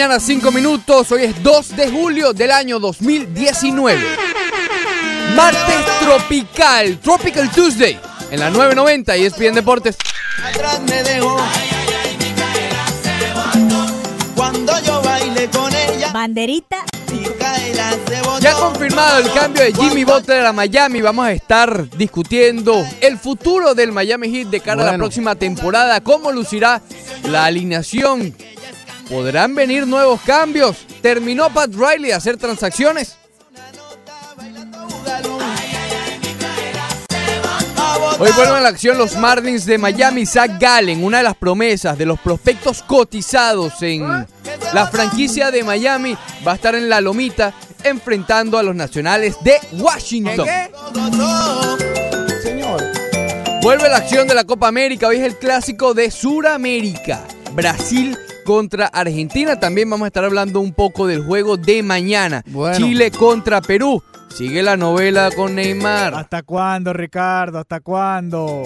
Mañana, 5 minutos. Hoy es 2 de julio del año 2019. Martes tropical, Tropical Tuesday. En la 990 y ESPN Deportes. atrás me dejó. Cuando yo baile con ella, Banderita. Ya confirmado el cambio de Jimmy Butler a Miami. Vamos a estar discutiendo el futuro del Miami Heat de cara a la próxima temporada. ¿Cómo lucirá la alineación? ¿Podrán venir nuevos cambios? ¿Terminó Pat Riley a hacer transacciones? Hoy vuelven a la acción los Marlins de Miami. Zach Gallen, una de las promesas de los prospectos cotizados en la franquicia de Miami, va a estar en la lomita enfrentando a los nacionales de Washington. Señor. Vuelve la acción de la Copa América. Hoy es el clásico de Suramérica. Brasil contra Argentina. También vamos a estar hablando un poco del juego de mañana. Bueno. Chile contra Perú. Sigue la novela con Neymar. ¿Hasta cuándo, Ricardo? ¿Hasta cuándo?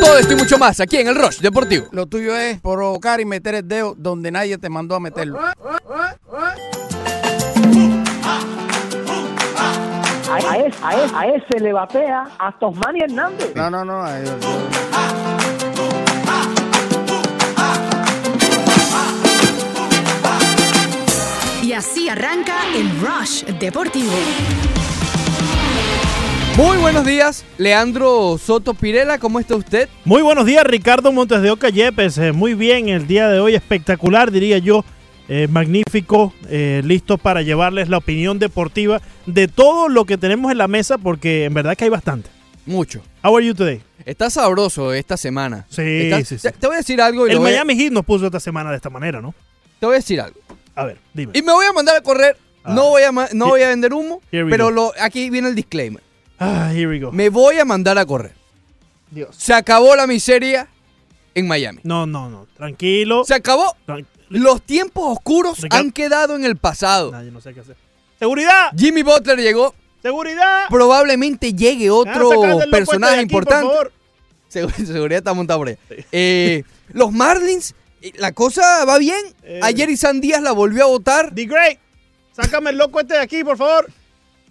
Todo esto y mucho más aquí en el Rush Deportivo. Lo tuyo es provocar y meter el dedo donde nadie te mandó a meterlo. A, a ese, a, ese, a ese le batea a Tosmani Hernández. No, no, no. Y así arranca el Rush Deportivo. Muy buenos días, Leandro Soto Pirela. ¿Cómo está usted? Muy buenos días, Ricardo Montes de Oca Yepes. Eh, muy bien, el día de hoy espectacular, diría yo. Eh, magnífico, eh, listo para llevarles la opinión deportiva de todo lo que tenemos en la mesa, porque en verdad que hay bastante. Mucho. How are you today? Está sabroso esta semana. Sí, Está- sí, sí. Te, te voy a decir algo y El Miami Heat nos puso esta semana de esta manera, ¿no? te voy a decir algo. A ver, dime. Y me voy a mandar a correr. Ah. No voy a no voy a vender humo, pero lo, aquí viene el disclaimer. Ah, here we go. Me voy a mandar a correr. Dios. Se acabó la miseria en Miami. No, no, no. Tranquilo. Se acabó. Tran- Los tiempos oscuros Ricardo. han quedado en el pasado. No sé qué hacer. ¡Seguridad! Jimmy Butler llegó. ¡Seguridad! Probablemente llegue Ah, otro este personaje de aquí, por importante. favor. Segu- Seguridad está montado por ahí. Eh, los Marlins, eh, la cosa va bien. Eh. Ayer Isan Díaz la volvió a votar. The Great. Sácame el loco este de aquí, por favor.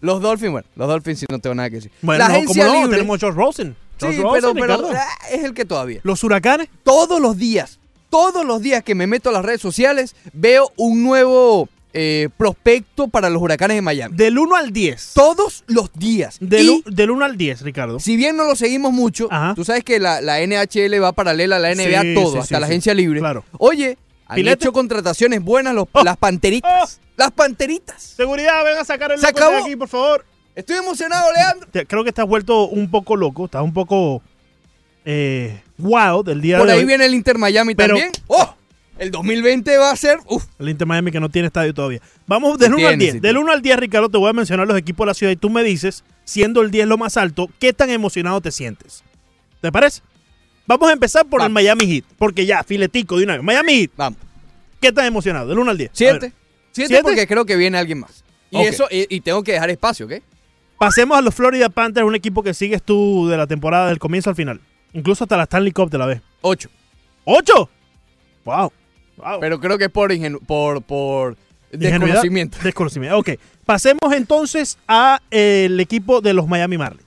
Los Dolphins, bueno, los Dolphins sí no tengo nada que decir. Bueno, la no, agencia ¿cómo no? libre. Tenemos a Josh Rosen. sí, pero, Rosen, pero, Ricardo. ah, es el que todavía. Los huracanes. Todos los días, todos los días que me meto a las redes sociales, veo un nuevo eh, prospecto para los huracanes de Miami. Del 1 al 10. todos los días. Del, Y u- del 1 al 10, Ricardo. si bien no lo seguimos mucho, Ajá. tú sabes que la, la NHL va paralela a la NBA Sí, todo, sí, hasta sí, la agencia libre. Claro. Oye, han ¿Pilete? hecho contrataciones buenas los- Oh. las panteritas. Las panteritas. Seguridad, ven a sacar el Se de aquí, por favor. Estoy emocionado, Leandro. Creo que estás vuelto un poco loco. Estás un poco eh, wild el día Por de ahí hoy. viene el Inter Miami Pero- también. ¡Oh! El 2020 va a ser. Uf, El Inter Miami que no tiene estadio todavía. Vamos del Sí 1 al tiene, 10. sí del tiene. 1 al 10, Ricardo, te voy a mencionar los equipos de la ciudad y tú me dices, siendo el 10 lo más alto, qué tan emocionado te sientes. ¿Te parece? Vamos a empezar por el. Miami Heat, porque ya, filetico de una vez. Miami Heat, vamos. ¿qué tan emocionado? Del 1 al 10. A Siete. ver, Siete, ¿Siete? porque creo que viene alguien más. Y eso, y, y tengo que dejar espacio, ¿ok? Pasemos a los Florida Panthers, un equipo que sigues tú de la temporada del comienzo al final. Incluso hasta la Stanley Cup de la vez. Ocho. ¡Ocho! ¡Wow! Wow. Pero creo que es por, ingenu- por, por desconocimiento. Desconocimiento. Ok. Pasemos entonces a eh, el equipo de los Miami Marlins.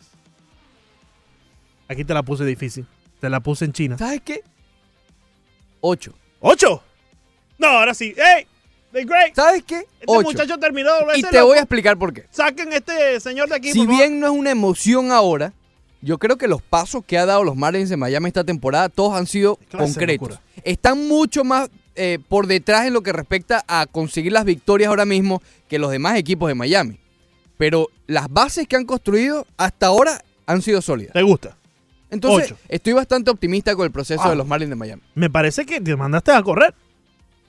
Aquí te la puse difícil. Te la puse en China. ¿Sabes qué? Ocho. ¡Ocho! No, ahora sí. ¡Ey! The Great. ¿Sabes qué? Este Ocho. muchacho terminó Y te loco. voy a explicar por qué. Saquen este señor de aquí. Si favor. bien no es una emoción ahora, yo creo que los pasos que ha dado los Marlins de Miami esta temporada, todos han sido concretos. Están mucho más eh, por detrás en lo que respecta a conseguir las victorias ahora mismo que los demás equipos de Miami. Pero las bases que han construido hasta ahora han sido sólidas. ¿Te gusta? Entonces, Ocho. estoy bastante optimista con el proceso Ah. de los Marlins de Miami. Me parece que te mandaste a correr.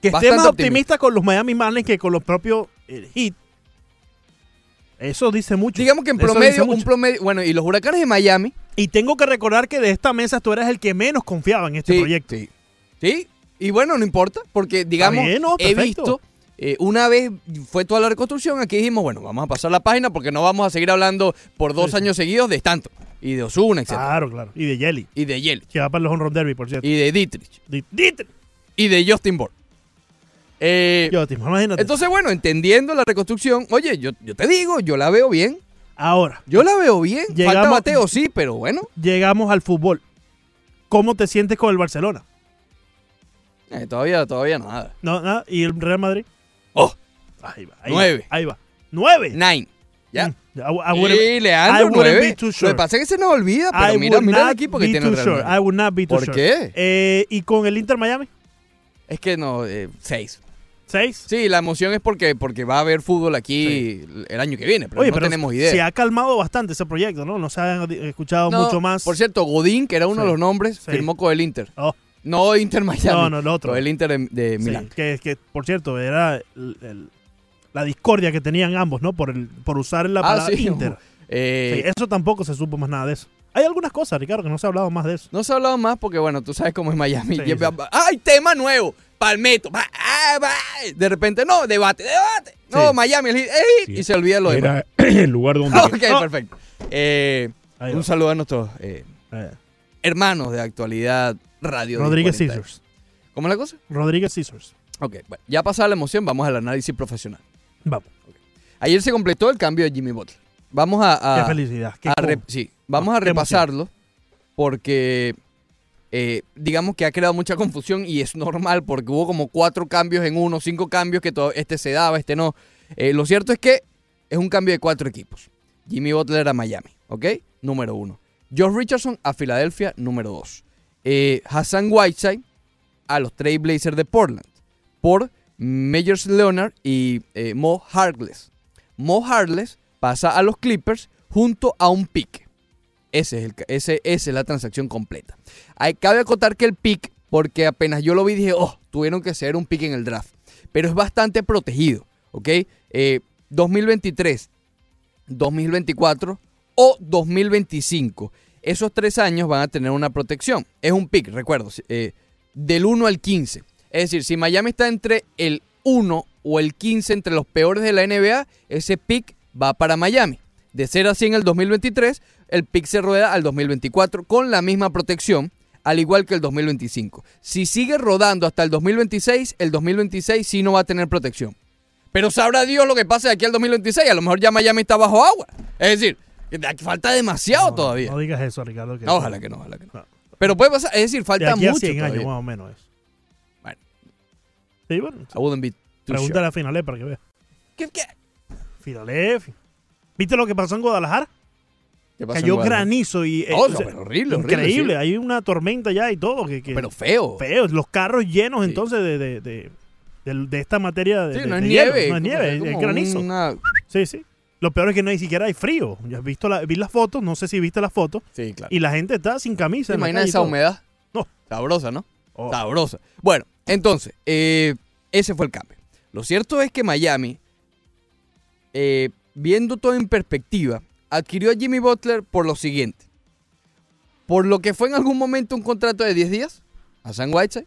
Que esté más optimista. optimista con los Miami Marlins que con los propios eh, Heat. Eso dice mucho. Digamos que en promedio, un promedio, bueno, y los huracanes de Miami, Y tengo que recordar que de esta mesa tú eras el que menos confiaba en este sí, proyecto. sí, sí, y bueno, no importa, porque digamos, bien, no, he visto, eh, una vez fue toda la reconstrucción, aquí dijimos, bueno, vamos a pasar la página porque no vamos a seguir hablando por dos Sí, sí. años seguidos de Stanton, y de Osuna, etc. Claro, claro. Y de Jelly. Y de Yelich, Que va para los Home Run Derby, por cierto. y de Dietrich, Di- Dietrich. y de Justin Bourne. Eh, Yo, te imagínate. entonces, bueno, entendiendo la reconstrucción, oye, yo, yo te digo, yo la veo bien, Ahora, yo la veo bien, falta Llegamos- Mateo, sí, pero bueno, llegamos al fútbol. ¿Cómo te sientes con el Barcelona? eh, todavía, todavía nada. No, nada. ¿Y el Real Madrid? Oh, Ahí va. Ahí Nueve. Va, ahí va. ¿Nueve? nine. Ya. Mm, I, I wouldn't- Sí, Leandro, I nueve. be too Lo que pasa es que se nos olvida, I pero mira, would mira el equipo que tiene el Real sure. Madrid. I would not be too ¿Por sure. qué? Eh, ¿Y con el Inter Miami? Es que no, eh, seis. ¿Seis? Sí, la emoción es porque, porque va a haber fútbol aquí el año que viene, pero Oye, no pero tenemos idea. se ha calmado bastante ese proyecto, ¿no? No se han escuchado No, mucho más. Por cierto, Godín, que era uno Sí, de los nombres, sí. firmó con el Inter. Oh, No Inter Miami. No, no, el otro. con el Inter de, de Milán. que, que, por cierto, era el- el- la discordia que tenían ambos, ¿no? Por, el, por usar la Ah, palabra. Inter. Eh, eso tampoco se supo más nada de eso. Hay algunas cosas, Ricardo, que no se ha hablado más de eso. No se ha hablado más porque, bueno, tú sabes cómo es Miami. Sí, Y- sí. ¡Ay, tema nuevo! Palmetto. ah. De repente, no, debate, debate. No, Sí. Miami. el hit. Y se olvida lo demás. Era el lugar donde... Ok, perfecto. Eh, un saludo a nuestros eh, hermanos de actualidad radio. Rodríguez 1040. Scissors. ¿Cómo es la cosa? Rodríguez Scissors. Ok, bueno, ya pasada la emoción, vamos al análisis profesional. Vamos. Ayer se completó el cambio de Jimmy Butler. Vamos a, a- qué felicidad. Qué a sí, vamos a repasarlo porque eh, digamos que ha creado mucha confusión y es normal porque hubo como cuatro cambios en uno, cinco cambios que todo, este se daba, este no. Eh, lo cierto es que es un cambio de cuatro equipos. Jimmy Butler a Miami, ¿ok? Número uno. Josh Richardson a Filadelfia, número dos. Eh, Hassan Whiteside a los Trail Blazers de Portland por Majors Leonard y Mo Harkless. Mo Harkless pasa a los Clippers junto a un pick. Ese es el, ese, esa es la transacción completa. Hay, cabe acotar que el pick, porque apenas yo lo vi dije, oh, tuvieron que hacer un pick en el draft. Pero es bastante protegido, ¿ok? Eh, 2023, 2024 o 2025. Esos tres años van a tener una protección. Es un pick, recuerdo, eh, del 1 al 15. Es decir, si Miami está entre el 1 o el 15 entre los peores de la NBA, ese pick va para Miami. De ser así en el 2023, el pick se rueda al 2024 con la misma protección, al igual que el 2025. Si sigue rodando hasta el 2026, el 2026 sí no va a tener protección. Pero sabrá Dios lo que pase de aquí al 2026. A lo mejor ya Miami está bajo agua. Es decir, de aquí falta demasiado No, todavía. No digas eso, Ricardo. que- No, ojalá que no, ojalá que no. No. Pero puede pasar, es decir, De falta aquí a mucho 100 años más o menos eso. Bueno. Sí, bueno. I wouldn't be too Pregúntale sure. a Finalé para que vea. ¿Qué, qué? Finalé. fi- ¿Viste lo que pasó en Guadalajara? ¿Qué pasó en Cayó granizo y... eh, No, o no, sea, pero horrible, horrible, Increíble. sí. Hay una tormenta ya y todo. Que, que Pero feo. feo. Los carros llenos Sí. entonces de, de, de, de- esta materia de, Sí, no es nieve. No es nieve, es, granizo. una- Sí, sí. Lo peor es que no ni siquiera hay frío. Yo he visto la, vi las fotos, no sé si viste las fotos, Sí, claro. y la gente está sin camisa. ¿Te imaginas esa humedad? No. Sabrosa, ¿no? Oh. Sabrosa. Bueno, entonces, eh, ese fue el cambio. Lo cierto es que Miami, eh, viendo todo en perspectiva, adquirió a Jimmy Butler por lo siguiente. Por lo que fue en algún momento un contrato de 10 días, a Sam Whiteside.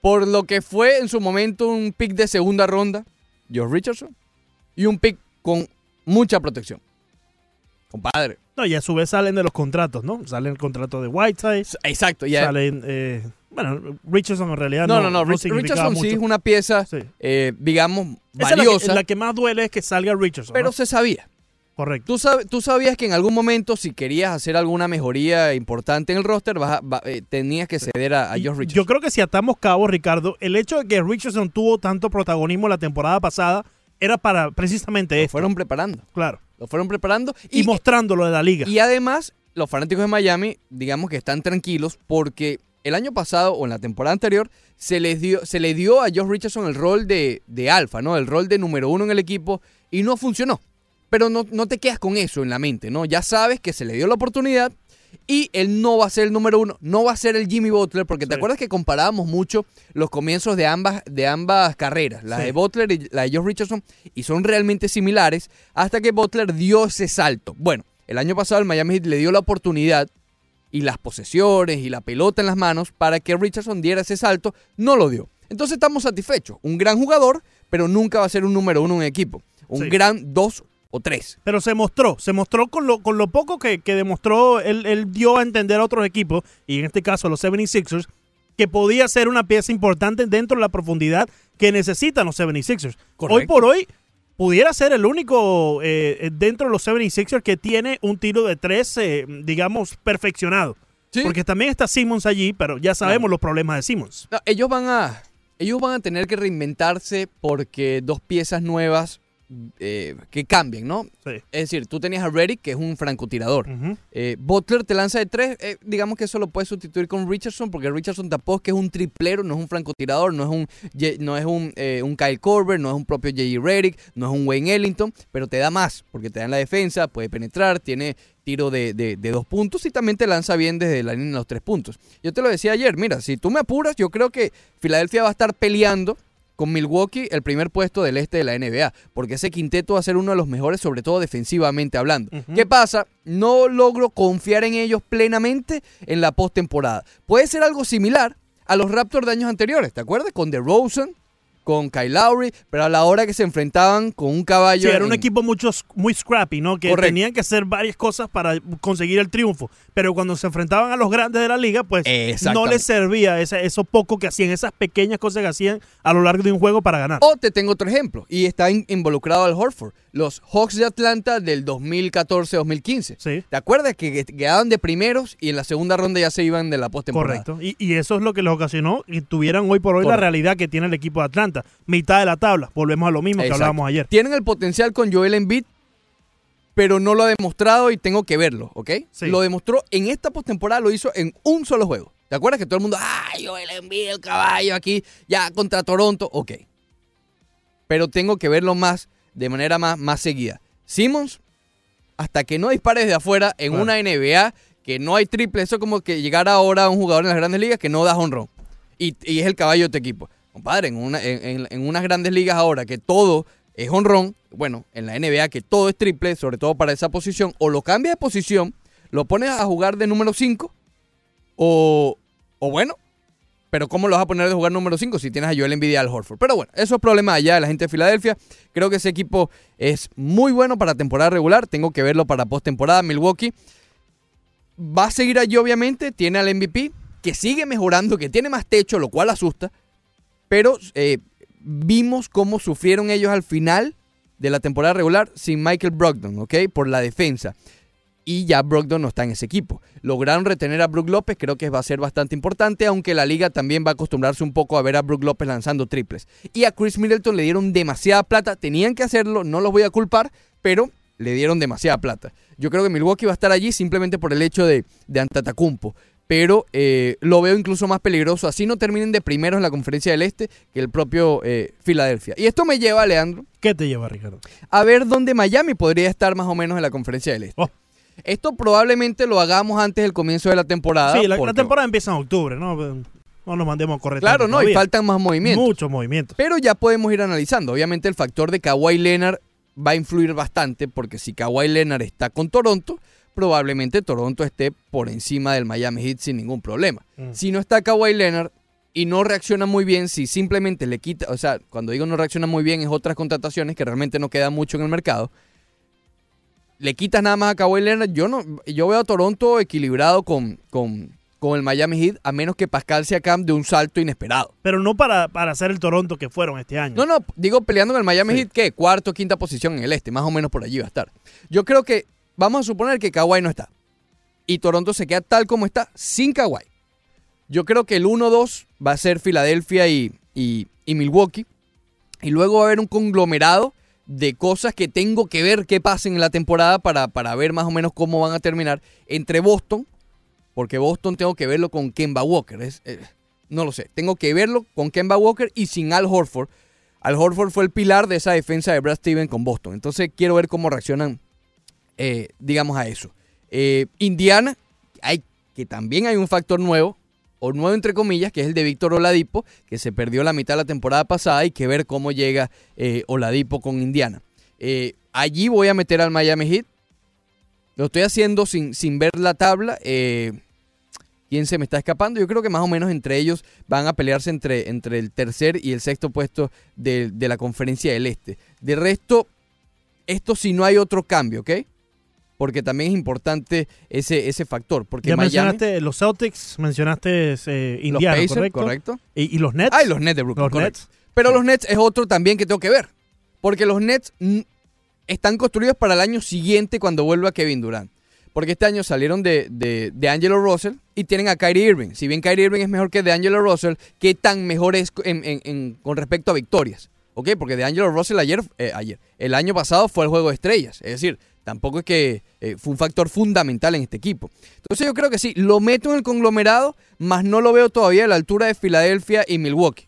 Por lo que fue en su momento un pick de segunda ronda, George Richardson. Y un pick con mucha protección. Compadre. No, y a su vez salen de los contratos, ¿no? Salen el contrato de Whiteside, Exacto. Ya, salen... eh, bueno, Richardson en realidad no, no, no, no. Rich- Richardson sí es una pieza, Sí. eh, digamos, Esa es la que- valiosa, la que, más duele es que salga Richardson, pero ¿no? se sabía. Correcto. Tú, sab- tú sabías que en algún momento, si querías hacer alguna mejoría importante en el roster, vas a- va- eh, tenías que ceder a, Josh Richardson. Yo creo que si atamos cabos, Ricardo, el hecho de que Richardson tuvo tanto protagonismo la temporada pasada era para precisamente Lo esto. fueron preparando. Claro. Lo fueron preparando. Y, Y, mostrándolo de la liga. y además, los fanáticos de Miami, digamos que están tranquilos porque el año pasado o en la temporada anterior se les dio, se le dio a Josh Richardson el rol de, de alfa, ¿no? El rol de número uno en el equipo y no funcionó. Pero no, no te quedas con eso en la mente, ¿no? Ya sabes que se le dio la oportunidad y él no va a ser el número uno, no va a ser el Jimmy Butler, porque te acuerdas que comparábamos mucho los comienzos de ambas, de ambas carreras, la Sí. de Butler y la de Josh Richardson, y son realmente similares hasta que Butler dio ese salto. Bueno, el año pasado el Miami Heat le dio la oportunidad y las posesiones y la pelota en las manos para que Richardson diera ese salto, no lo dio. Entonces estamos satisfechos. Un gran jugador, pero nunca va a ser un número uno en equipo. Un Sí. gran dos o tres. Pero se mostró, se mostró con lo, con lo poco que, que demostró, él, él dio a entender a otros equipos, y en este caso a los 76ers, que podía ser una pieza importante dentro de la profundidad que necesitan los 76ers. Correcto. Hoy por hoy, pudiera ser el único eh, dentro de los 76ers que tiene un tiro de tres, eh, digamos, perfeccionado. Sí. Porque también está Simmons allí, pero ya sabemos los problemas de Simmons. No, ellos van a ellos van a tener que reinventarse porque dos piezas nuevas eh, que cambien, ¿no? Sí. Es decir, tú tenías a Reddick, que es un francotirador. Eh, Butler te lanza de tres. eh, digamos que eso lo puedes sustituir con Richardson, porque Richardson tampoco es que es un triplero, no es un francotirador, no es un, no es un, eh, un Kyle Korver, no es un propio J.J. Reddick, no es un Wayne Ellington, pero te da más, porque te da en la defensa, puede penetrar, tiene tiro de, de- de dos puntos y también te lanza bien desde la línea de los tres puntos. Yo te lo decía ayer, mira, si tú me apuras, yo creo que Filadelfia va a estar peleando con Milwaukee el primer puesto del este de la NBA, porque ese quinteto va a ser uno de los mejores, sobre todo defensivamente hablando. ¿Qué pasa? No logro confiar en ellos plenamente en la postemporada. Puede ser algo similar a los Raptors de años anteriores, ¿te acuerdas? Con DeRozan, con Kyle Lowry, pero a la hora que se enfrentaban con un caballo. Sí, era un equipo mucho, muy scrappy, ¿no? Que Correcto. tenían que hacer varias cosas para conseguir el triunfo. Pero cuando se enfrentaban a los grandes de la liga, pues no les servía ese, eso poco que hacían, esas pequeñas cosas que hacían a lo largo de un juego para ganar. O te tengo otro ejemplo, y está in- involucrado al Horford. Los Hawks de Atlanta del 2014-2015. Sí. ¿Te acuerdas que que quedaban de primeros y en la segunda ronda ya se iban de la postemporada? Correcto. Y, y eso es lo que les ocasionó que tuvieran hoy por hoy la realidad que tiene el equipo de Atlanta. Mitad de la tabla. Volvemos a lo mismo que hablábamos ayer. Tienen el potencial con Joel Embiid, pero no lo ha demostrado y tengo que verlo, ¿ok? Sí. Lo demostró en esta postemporada, lo hizo en un solo juego. ¿Te acuerdas que todo el mundo, ay, Joel Embiid, el caballo aquí, ya contra Toronto? Ok. Pero tengo que verlo más, de manera más, más seguida. Simmons, hasta que no dispares de afuera en una NBA, que no hay triple, eso es como que llegar ahora a un jugador en las grandes ligas que no da honrón. Y, y es el caballo de tu equipo. Compadre, en, una, en, en- unas grandes ligas ahora que todo es honrón, bueno, en la NBA que todo es triple, sobre todo para esa posición, o lo cambias de posición, lo pones a jugar de número 5, o, o bueno, pero ¿cómo lo vas a poner de jugar número 5 si tienes a Joel Embiid al Horford? Pero bueno, eso es problema allá de la gente de Filadelfia. Creo que ese equipo es muy bueno para temporada regular. Tengo que verlo para postemporada. Milwaukee va a seguir allí, obviamente. Tiene al MVP, que sigue mejorando, que tiene más techo, lo cual asusta. Pero eh, vimos cómo sufrieron ellos al final de la temporada regular sin Michael Brogdon, ¿ok? Por la defensa. Y ya Brogdon no está en ese equipo. Lograron retener a Brook López, creo que va a ser bastante importante, aunque la liga también va a acostumbrarse un poco a ver a Brook López lanzando triples. Y a Chris Middleton le dieron demasiada plata, tenían que hacerlo, no los voy a culpar, pero le dieron demasiada plata. Yo creo que Milwaukee va a estar allí simplemente por el hecho de, de Antetokounmpo. Pero eh, lo veo incluso más peligroso. Así no terminen de primeros en la conferencia del Este que el propio eh, Filadelfia. Y esto me lleva, Leandro, ¿Qué te lleva, Ricardo? a ver dónde Miami podría estar más o menos en la conferencia del Este. Oh. Esto probablemente lo hagamos antes del comienzo de la temporada. sí, la, temporada empieza en octubre, ¿no? No nos mandemos a correr. Claro, no, y faltan más movimientos. Muchos movimientos. Pero ya podemos ir analizando. Obviamente el factor de Kawhi Leonard va a influir bastante porque si Kawhi Leonard está con Toronto, probablemente Toronto esté por encima del Miami Heat sin ningún problema. Mm. Si no está Kawhi Leonard y no reacciona muy bien, si simplemente le quita, o sea, cuando digo no reacciona muy bien es otras contrataciones que realmente no queda mucho en el mercado. le quitas nada más a Kawhi Leonard, yo no, yo veo a Toronto equilibrado con, con, con el Miami Heat, a menos que Pascal Siakam de un salto inesperado. Pero no para, para ser el Toronto que fueron este año. No, no, digo peleando en el Miami Sí. Heat, ¿qué? Cuarto, quinta posición en el este, más o menos por allí va a estar. Yo creo que, vamos a suponer que Kawhi no está. Y Toronto se queda tal como está, sin Kawhi. Yo creo que el 1-2 va a ser Filadelfia y, Milwaukee. Y luego va a haber un conglomerado de cosas que tengo que ver qué pasen en la temporada para, para ver más o menos cómo van a terminar entre Boston, porque Boston tengo que verlo con Kemba Walker. Es, eh, no lo sé, tengo que verlo con Kemba Walker y sin Al Horford. Al Horford fue el pilar de esa defensa de Brad Steven con Boston. Entonces quiero ver cómo reaccionan, eh, digamos, a eso. Eh, Indiana, hay, que también hay un factor nuevo, o nuevo entre comillas, que es el de Víctor Oladipo, que se perdió la mitad de la temporada pasada. Hay que ver cómo llega eh, Oladipo con Indiana. Eh, allí voy a meter al Miami Heat. Lo estoy haciendo sin, sin ver la tabla. ¿Quién se me está escapando? Yo creo que más o menos entre ellos van a pelearse entre, entre el tercer y el sexto puesto de, de la conferencia del Este. De resto, esto si no hay otro cambio, ¿ok? Porque también es importante ese, ese factor. Porque ya Miami, mencionaste los Celtics, mencionaste eh, los Pacers, ¿correcto? correcto. Y, y los Nets. Ah, y los Nets de Brooklyn, Los correcto. Nets. Pero los Nets es otro también que tengo que ver. Porque los Nets están construidos para el año siguiente cuando vuelva Kevin Durant. Porque este año salieron de, de, de Angelo Russell y tienen a Kyrie Irving. Si bien Kyrie Irving es mejor que de Angelo Russell, ¿qué tan mejor es en- en- en- con respecto a victorias? ¿Ok? Porque de Angelo Russell ayer, eh, ayer, el año pasado fue el juego de estrellas. Es decir, tampoco es que eh, fue un factor fundamental en este equipo. Entonces yo creo que sí, lo meto en el conglomerado, más no lo veo todavía a la altura de Filadelfia y Milwaukee.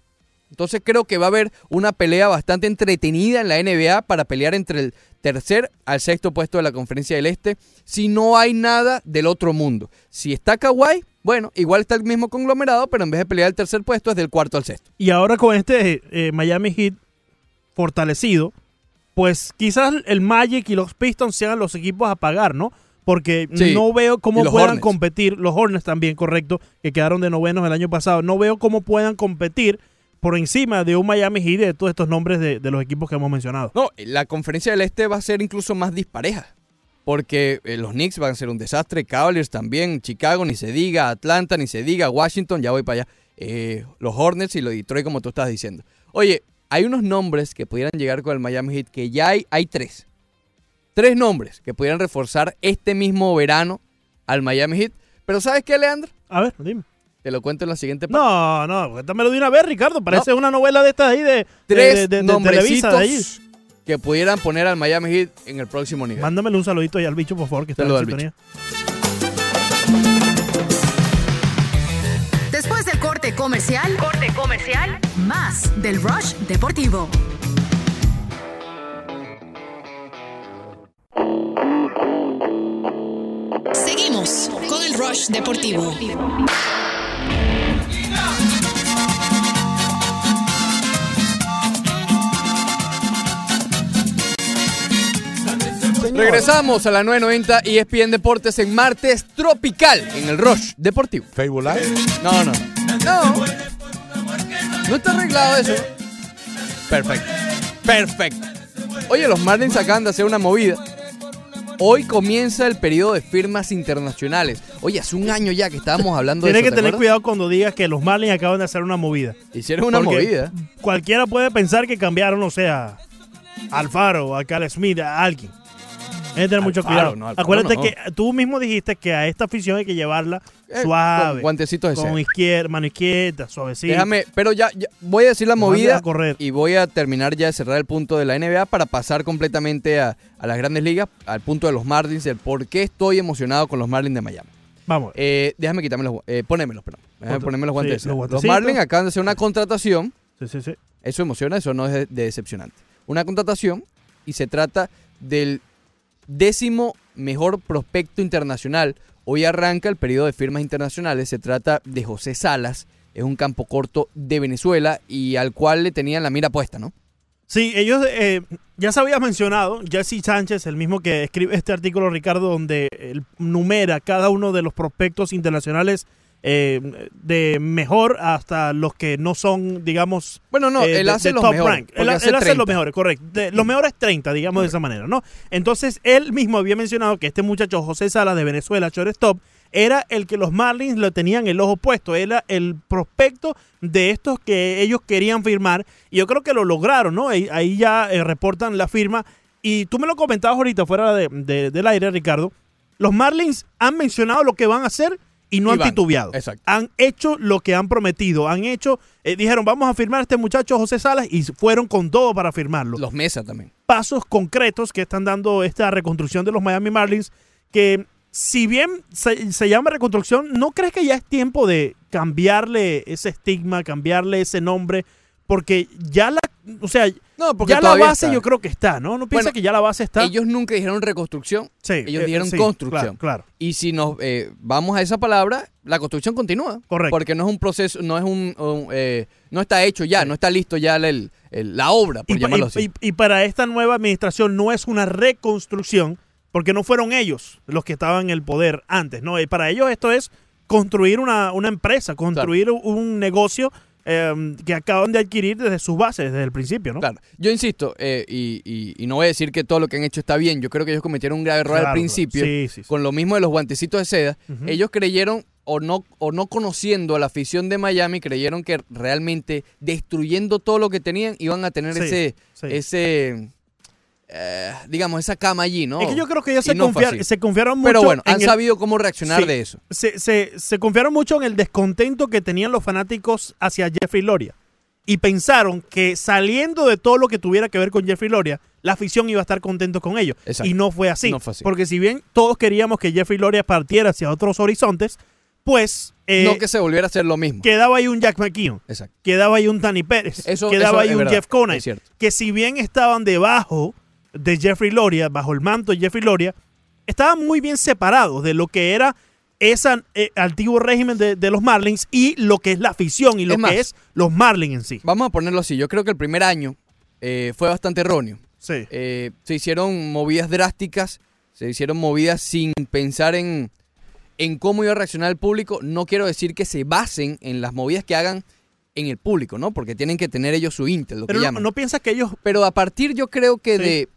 Entonces creo que va a haber una pelea bastante entretenida en la NBA para pelear entre el tercer al sexto puesto de la conferencia del Este si no hay nada del otro mundo. Si está Kawhi, bueno, igual está el mismo conglomerado, pero en vez de pelear el tercer puesto es del cuarto al sexto. Y ahora con este eh, Miami Heat fortalecido, pues quizás el Magic y los Pistons sean los equipos a pagar, ¿no? Porque Sí, no veo cómo puedan Hornets. competir, los Hornets también, correcto, que quedaron de novenos el año pasado, no veo cómo puedan competir por encima de un Miami Heat y de todos estos nombres de, de los equipos que hemos mencionado. No, la conferencia del Este va a ser incluso más dispareja. Porque eh, los Knicks van a ser un desastre, Cavaliers también, Chicago ni se diga, Atlanta ni se diga, Washington, ya voy para allá, eh, los Hornets y los Detroit como tú estás diciendo. Oye, hay unos nombres que pudieran llegar con el Miami Heat, que ya hay, hay tres. Tres nombres que pudieran reforzar este mismo verano al Miami Heat. Pero ¿sabes qué, Leandro? A ver, dime. Te lo cuento en la siguiente parte. No, no, cuéntamelo de una vez, Ricardo. Parece una novela de estas ahí de, Tres de, de- de nombrecitos de ahí. que pudieran poner al Miami Heat en el próximo nivel. Mándamele un saludito ahí al bicho, por favor, que está en la sintonía. Después del corte comercial, corte comercial, más del Rush Deportivo. Seguimos con el Rush Deportivo. Regresamos a la 990 y ESPN Deportes en martes tropical en el Rush Deportivo. Facebook Live. No, no. No. No está arreglado eso. Perfecto. Perfecto. Oye, los Marlins acaban de hacer una movida. Hoy comienza el periodo de firmas internacionales. Oye, hace un año ya que estábamos hablando de Tienes eso. que ¿te tener acuerdas? cuidado cuando digas que los Marlins acaban de hacer una movida. Hicieron una Porque movida. Cualquiera puede pensar que cambiaron, o sea, a Alfaro, a Cal Smith, a alguien. Hay que tener mucho cuidado. no, Acuérdate no. que tú mismo dijiste que a esta afición hay que llevarla Eh, suave. con guantecitos de con izquierda, mano izquierda, suavecito. Déjame, pero ya, ya voy a decir la movida a correr. y voy a terminar ya de cerrar el punto de la NBA para pasar completamente a, a las grandes ligas, al punto de los Marlins, el por qué estoy emocionado con los Marlins de Miami. Vamos. Eh, déjame quitarme los eh, ponémelos, perdón. Déjame ponerme los guantes. sí, los los. Marlins acaban de hacer una contratación. Sí, sí, sí. Eso emociona, eso no es de, de decepcionante. Una contratación y se trata del décimo mejor prospecto internacional. Hoy arranca el periodo de firmas internacionales. Se trata de José Salas. Es un campo corto de Venezuela y al cual le tenían la mira puesta, ¿no? Sí, ellos eh, ya se había mencionado, Jesse Sánchez, el mismo que escribe este artículo, Ricardo, donde él numera cada uno de los prospectos internacionales eh, de mejor hasta los que no son, digamos, Bueno, no, eh, él de- hace de los top mejores. rank. Él, hace él hace 30. los mejores, correcto. De- los mejores 30, digamos de esa manera, ¿no? Entonces, él mismo había mencionado que este muchacho José Salas de Venezuela, shortstop, era el que los Marlins lo tenían el ojo puesto, era el prospecto de estos que ellos querían firmar y yo creo que lo lograron, ¿no? Ahí, ahí ya eh, reportan la firma y tú me lo comentabas ahorita fuera de- de- del aire, Ricardo. Los Marlins han mencionado lo que van a hacer y no Y han van. titubeado. Exacto. Han hecho lo que han prometido. Han hecho, eh, dijeron, vamos a firmar a este muchacho José Salas y fueron con todo para firmarlo. Los Mesa también. Pasos concretos que están dando esta reconstrucción de los Miami Marlins, que si bien se, se llama reconstrucción, ¿no crees que ya es tiempo de cambiarle ese estigma, cambiarle ese nombre? Porque ya la, o sea, No, porque ya la base está. yo creo que está, ¿no? ¿No piensas Bueno, que ya la base está? Ellos nunca dijeron reconstrucción, Sí, ellos eh, dijeron sí, construcción. Claro, claro. Y si nos eh, vamos a esa palabra, la construcción continúa. Correcto. Porque no es un proceso, no es un, un, eh, no está hecho ya, no está listo ya el- el- la obra, por Y, llamarlo y- así. y- y para esta nueva administración no es una reconstrucción, porque no fueron ellos los que estaban en el poder antes, ¿no? Y para ellos esto es construir una, una empresa, construir un negocio eh, que acaban de adquirir desde sus bases, desde el principio, ¿no? Claro, yo insisto, eh, y, y- y no voy a decir que todo lo que han hecho está bien, yo creo que ellos cometieron un grave error Claro, al claro. principio, Sí, sí, sí. con lo mismo de los guantecitos de seda, ellos creyeron, o no, o no conociendo a la afición de Miami, creyeron que realmente destruyendo todo lo que tenían iban a tener ese, ese eh, digamos, esa cama allí, ¿no? Es que yo creo que ellos se, no confiar- se confiaron mucho Pero bueno, en han el- sabido cómo reaccionar Sí. de eso. se, se- se confiaron mucho en el descontento que tenían los fanáticos hacia Jeffrey Loria. Y pensaron que saliendo de todo lo que tuviera que ver con Jeffrey Loria, la afición iba a estar contento con ellos. Exacto. Y no fue así. No fue así. Porque si bien todos queríamos que Jeffrey Loria partiera hacia otros horizontes, pues eh, no que se volviera a hacer lo mismo. quedaba ahí un Jack McKeon, Exacto. quedaba ahí un Tani Pérez, Eso- quedaba eso ahí un verdad, Jeff cierto. que si bien estaban debajo de Jeffrey Loria, bajo el manto de Jeffrey Loria, estaban muy bien separados de lo que era ese eh, antiguo régimen de, de los Marlins y lo que es la afición y lo Es más, que es los Marlins en sí. Vamos a ponerlo así. Yo creo que el primer año eh, fue bastante erróneo. Sí. Eh, se hicieron movidas drásticas, se hicieron movidas sin pensar en, en cómo iba a reaccionar el público. No quiero decir que se basen en las movidas que hagan en el público, ¿no? Porque tienen que tener ellos su Intel, lo Pero que no, llaman. no piensas que ellos... Pero a partir yo creo que Sí. de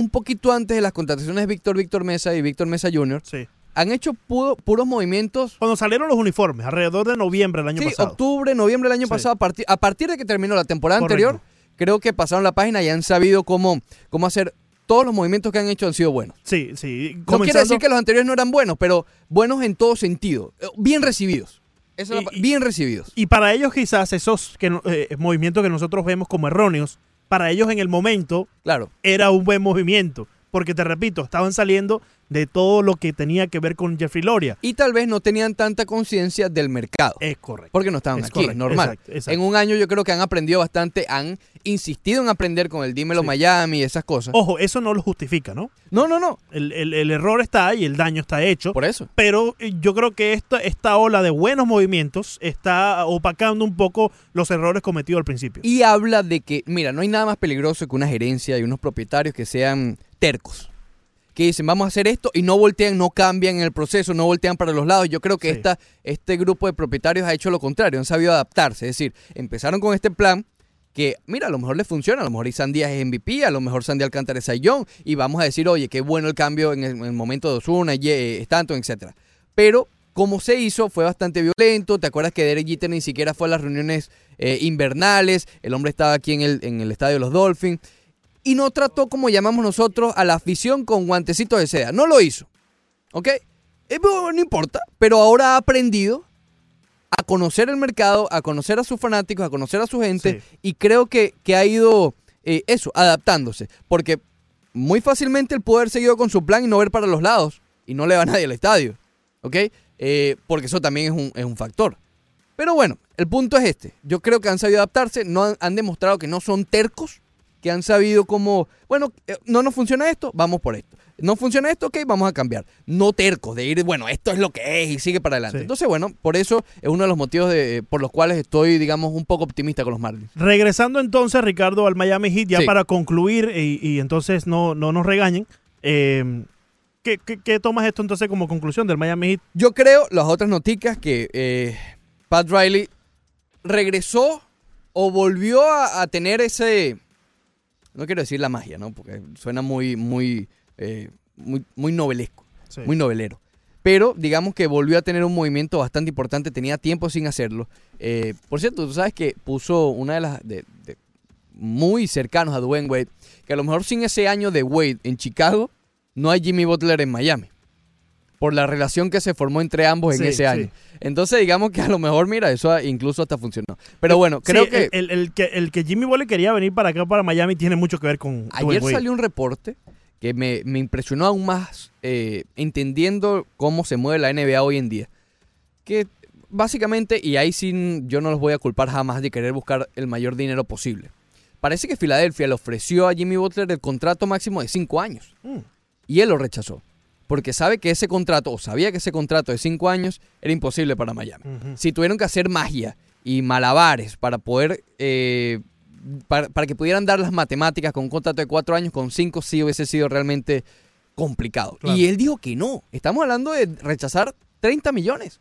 un poquito antes de las contrataciones de Víctor Víctor Mesa y Víctor Mesa Jr., Sí. han hecho pu- puros movimientos Cuando salieron los uniformes, alrededor de noviembre del año sí, pasado. octubre, noviembre del año Sí. pasado, a partir, a partir de que terminó la temporada Correcto. anterior, creo que pasaron la página y han sabido cómo, cómo hacer. Todos los movimientos que han hecho han sido buenos. Sí, sí. No quiere comenzando- decir que los anteriores no eran buenos, pero buenos en todo sentido. Eh, Bien recibidos. La bien recibidos. Y para ellos quizás esos que, eh, movimientos que nosotros vemos como erróneos, para ellos en el momento Claro. era un buen movimiento. Porque te repito, estaban saliendo de todo lo que tenía que ver con Jeffrey Loria. Y tal vez no tenían tanta conciencia del mercado. Es correcto. Porque no estaban Es aquí, correcto, es normal. exacto, exacto. En un año yo creo que han aprendido bastante, han insistido en aprender con el Dímelo Sí. Miami y esas cosas. Ojo, eso no lo justifica, ¿no? No, no, no. El, el- el error está y el daño está hecho. Por eso. Pero eh, yo creo que esta, esta ola de buenos movimientos está opacando un poco los errores cometidos al principio. Y habla de que, mira, no hay nada más peligroso que una gerencia y unos propietarios que sean tercos. Que dicen, vamos a hacer esto y no voltean, no cambian en el proceso, no voltean para los lados. Yo creo que Sí. esta, este grupo de propietarios ha hecho lo contrario, han sabido adaptarse. Es decir, empezaron con este plan que, mira, a lo mejor les funciona, a lo mejor Isan Díaz es MVP, a lo mejor Sandy Alcántara es Sayón, y vamos a decir, oye, qué bueno el cambio en el, en el momento de Osuna, eh, Stanton, etcétera. Pero como se hizo fue bastante violento. ¿Te acuerdas que Derek Jeter ni siquiera fue a las reuniones eh, invernales? El hombre estaba aquí en el, en el estadio de los Dolphins. Y no trató como llamamos nosotros a la afición con guantecitos de seda. No lo hizo. ¿Ok? Eh, no importa. Pero ahora ha aprendido a conocer el mercado, a conocer a sus fanáticos, a conocer a su gente. Sí. Y creo que, que ha ido eh, eso, adaptándose. Porque muy fácilmente él pudo haber seguido con su plan y no ver para los lados. Y no le va a nadie al estadio. ¿Ok? Eh, porque eso también es un, es un factor. Pero bueno, el punto es este. Yo creo que han sabido adaptarse, no han, han demostrado que no son tercos, que han sabido cómo, bueno, eh, no nos funciona esto, vamos por esto. No funciona esto, ok, vamos a cambiar. No tercos, de ir, bueno, esto es lo que es y sigue para adelante. Sí. Entonces, bueno, por eso es uno de los motivos de- por los cuales estoy, digamos, un poco optimista con los Marlins. Regresando entonces, Ricardo, al Miami Heat, ya Sí. para concluir y, y entonces no, no nos regañen. eh, ¿qué, qué, qué tomas esto entonces como conclusión del Miami Heat? Yo creo, las otras noticias, que eh, Pat Riley regresó o volvió a, a tener ese. No quiero decir la magia, ¿no? Porque suena muy, muy, eh, muy, muy novelesco, Sí. muy novelero. Pero digamos que volvió a tener un movimiento bastante importante, tenía tiempo sin hacerlo. Eh, por cierto, tú sabes que puso una de las. de- de- muy cercanos a Dwayne Wade, que a lo mejor sin ese año de Wade en Chicago, no hay Jimmy Butler en Miami. Por la relación que se formó entre ambos en Sí, ese año. sí. Entonces, digamos que a lo mejor, mira, eso incluso hasta funcionó. Pero bueno, creo Sí, que El, el que, el que Jimmy Butler quería venir para acá, para Miami, tiene mucho que ver con ayer salió un reporte que me, me impresionó aún más eh, entendiendo cómo se mueve la NBA hoy en día. Que básicamente, y ahí sí yo no los voy a culpar jamás de querer buscar el mayor dinero posible. Parece que Filadelfia le ofreció a Jimmy Butler el contrato máximo de 5 años. Mm. Y él lo rechazó. Porque sabe que ese contrato, o sabía que ese contrato de 5 años era imposible para Miami. Si tuvieron que hacer magia y malabares para poder, eh, para, para que pudieran dar las matemáticas con un contrato de 4 años, con 5 sí hubiese sido realmente complicado. Claro. Y él dijo que no. Estamos hablando de rechazar 30 millones,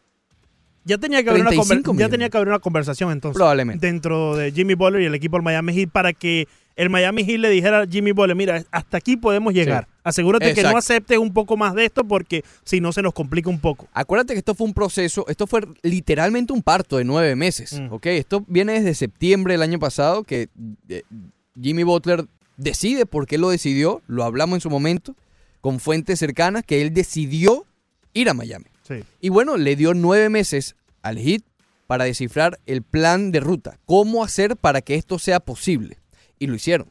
Ya tenía, que haber una 35 conver- ya tenía que haber una conversación entonces probablemente. dentro de Jimmy Butler y el equipo del Miami Heat para que el Miami Heat le dijera a Jimmy Butler, mira, hasta aquí podemos llegar. Asegúrate que no aceptes un poco más de esto porque si no se nos complica un poco. Acuérdate que esto fue un proceso, esto fue literalmente un parto de nueve meses, Mm. ¿ok? Esto viene desde septiembre del año pasado que eh, Jimmy Butler decide por qué lo decidió, lo hablamos en su momento, con fuentes cercanas, que él decidió ir a Miami. Sí. Y bueno, le dio nueve meses al Heat para descifrar el plan de ruta, cómo hacer para que esto sea posible. Y lo hicieron.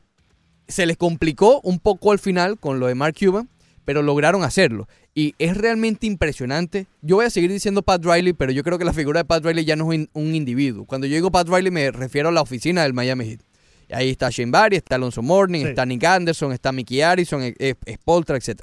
Se les complicó un poco al final con lo de Mark Cuban, pero lograron hacerlo. Y es realmente impresionante. Yo voy a seguir diciendo Pat Riley, pero yo creo que la figura de Pat Riley ya no es un, individuo. Cuando yo digo Pat Riley me refiero a la oficina del Miami Heat. Ahí está Shane Barry, está Alonso Morning, Sí. está Nick Anderson, está Mickey Harrison, eh, eh, Spoltra, etc.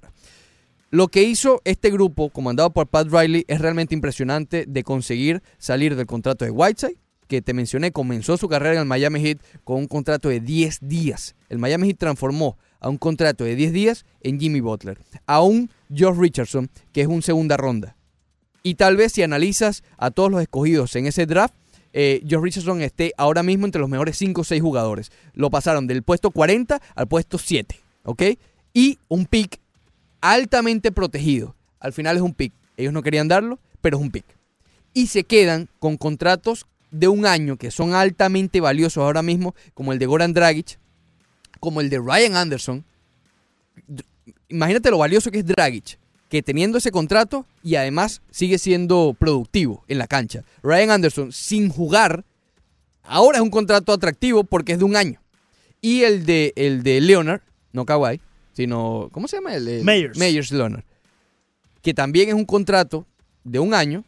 Lo que hizo este grupo, comandado por Pat Riley, es realmente impresionante de conseguir salir del contrato de Whiteside, que te mencioné, comenzó su carrera en el Miami Heat con un contrato de 10 días. El Miami Heat transformó a un contrato de 10 días en Jimmy Butler, a un Josh Richardson, que es un segunda ronda. Y tal vez si analizas a todos los escogidos en ese draft, eh, Josh Richardson esté ahora mismo entre los mejores 5 o 6 jugadores. Lo pasaron del puesto 40 al puesto 7, ¿ok? Y un pick altamente protegido. Al final es un pick. Ellos no querían darlo, pero es un pick. Y se quedan con contratos de un año que son altamente valiosos ahora mismo, como el de Goran Dragic, como el de Ryan Anderson. Imagínate lo valioso que es Dragic, que teniendo ese contrato y además sigue siendo productivo en la cancha. Ryan Anderson, sin jugar, ahora es un contrato atractivo porque es de un año. Y el de, el de Leonard, no Kawhi, sino, ¿cómo se llama? El, el-. Meyers Leonard. Que también es un contrato de un año.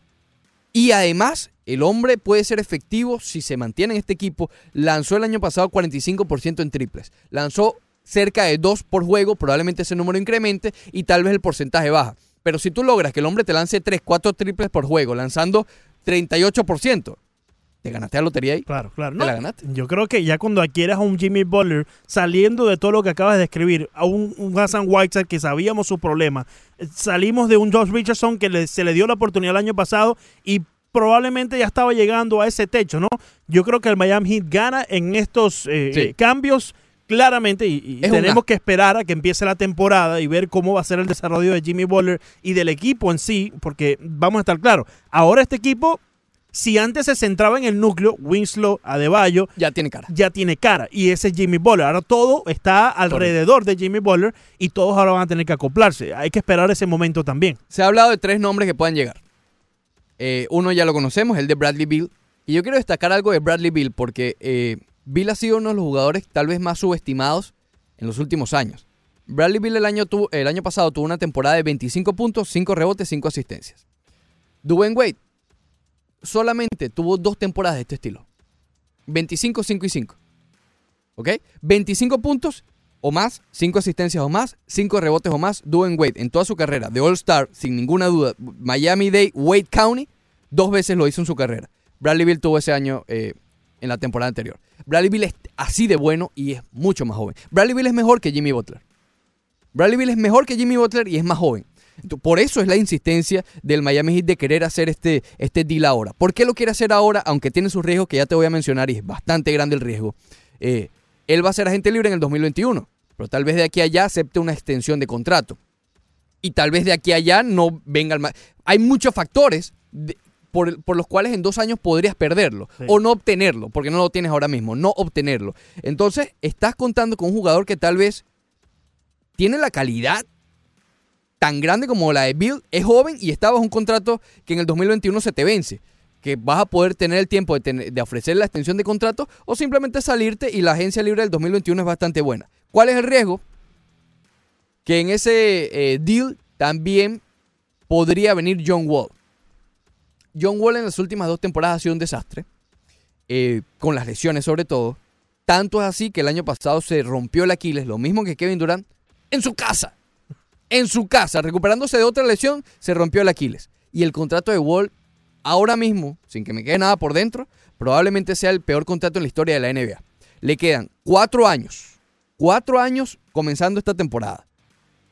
Y además, el hombre puede ser efectivo si se mantiene en este equipo. Lanzó el año pasado 45% en triples. Lanzó cerca de 2 por juego. Probablemente ese número incremente y tal vez el porcentaje baja. Pero si tú logras que el hombre te lance 3, 4 triples por juego, lanzando 38%, te ganaste la lotería ahí. Claro, claro. Te la ganaste. Yo creo que ya cuando adquieras a un Jimmy Butler, saliendo de todo lo que acabas de describir, a un, un Hassan Whiteside que sabíamos su problema, eh, salimos de un Josh Richardson que le- se le dio la oportunidad el año pasado y probablemente ya estaba llegando a ese techo, ¿no? Yo creo que el Miami Heat gana en estos eh, Sí. eh, cambios claramente y, tenemos que esperar a que empiece la temporada y ver cómo va a ser el desarrollo de Jimmy Butler y del equipo en sí, porque vamos a estar claros, ahora este equipo, si antes se centraba en el núcleo, Winslow, Adebayo, Ya tiene cara. ya tiene cara y ese es Jimmy Butler. Ahora todo está alrededor de Jimmy Butler y todos ahora van a tener que acoplarse. Hay que esperar ese momento también. Se ha hablado de tres nombres que puedan llegar. Eh, uno ya lo conocemos, el de Bradley Bill. Y yo quiero destacar algo de Bradley Bill porque eh, Bill ha sido uno de los jugadores tal vez más subestimados en los últimos años. Bradley Bill el año, el año pasado tuvo una temporada de 25 puntos, 5 rebotes, 5 asistencias. Dwayne Wade solamente tuvo dos temporadas de este estilo. 25, 5 y 5. ¿Ok? 25 puntos o más, 5 asistencias o más, 5 rebotes o más. Dwayne Wade en toda su carrera de All-Star, sin ninguna duda, Miami Day, Wade County, dos veces lo hizo en su carrera. Bradley Bill tuvo ese año eh, en la temporada anterior. Bradley Bill es así de bueno y es mucho más joven. Bradley Bill es mejor que Jimmy Butler. Bradley Bill es mejor que Jimmy Butler y es más joven. Por eso es la insistencia del Miami Heat de querer hacer este, este deal ahora. ¿Por qué lo quiere hacer ahora? Aunque tiene sus riesgos que ya te voy a mencionar y es bastante grande el riesgo. Eh, él va a ser agente libre en el 2021, pero tal vez de aquí a allá acepte una extensión de contrato. Y tal vez de aquí a allá no venga el... Hay muchos factores de- por, por los cuales en dos años podrías perderlo Sí. o no obtenerlo, porque no lo tienes ahora mismo, no obtenerlo. Entonces, estás contando con un jugador que tal vez tiene la calidad tan grande como la de Bill, es joven y está bajo un contrato que en el 2021 se te vence. Que vas a poder tener el tiempo de, ofrecer la extensión de contrato o simplemente salirte y la agencia libre del 2021 es bastante buena. ¿Cuál es el riesgo? Que en ese eh, deal también podría venir John Wall. John Wall en las últimas dos temporadas ha sido un desastre, eh, con las lesiones sobre todo. Tanto es así que el año pasado se rompió el Aquiles, lo mismo que Kevin Durant, en su casa. En su casa, recuperándose de otra lesión, se rompió el Aquiles. Y el contrato de Wall, ahora mismo, sin que me quede nada por dentro, probablemente sea el peor contrato en la historia de la NBA. Le quedan cuatro años, cuatro años comenzando esta temporada.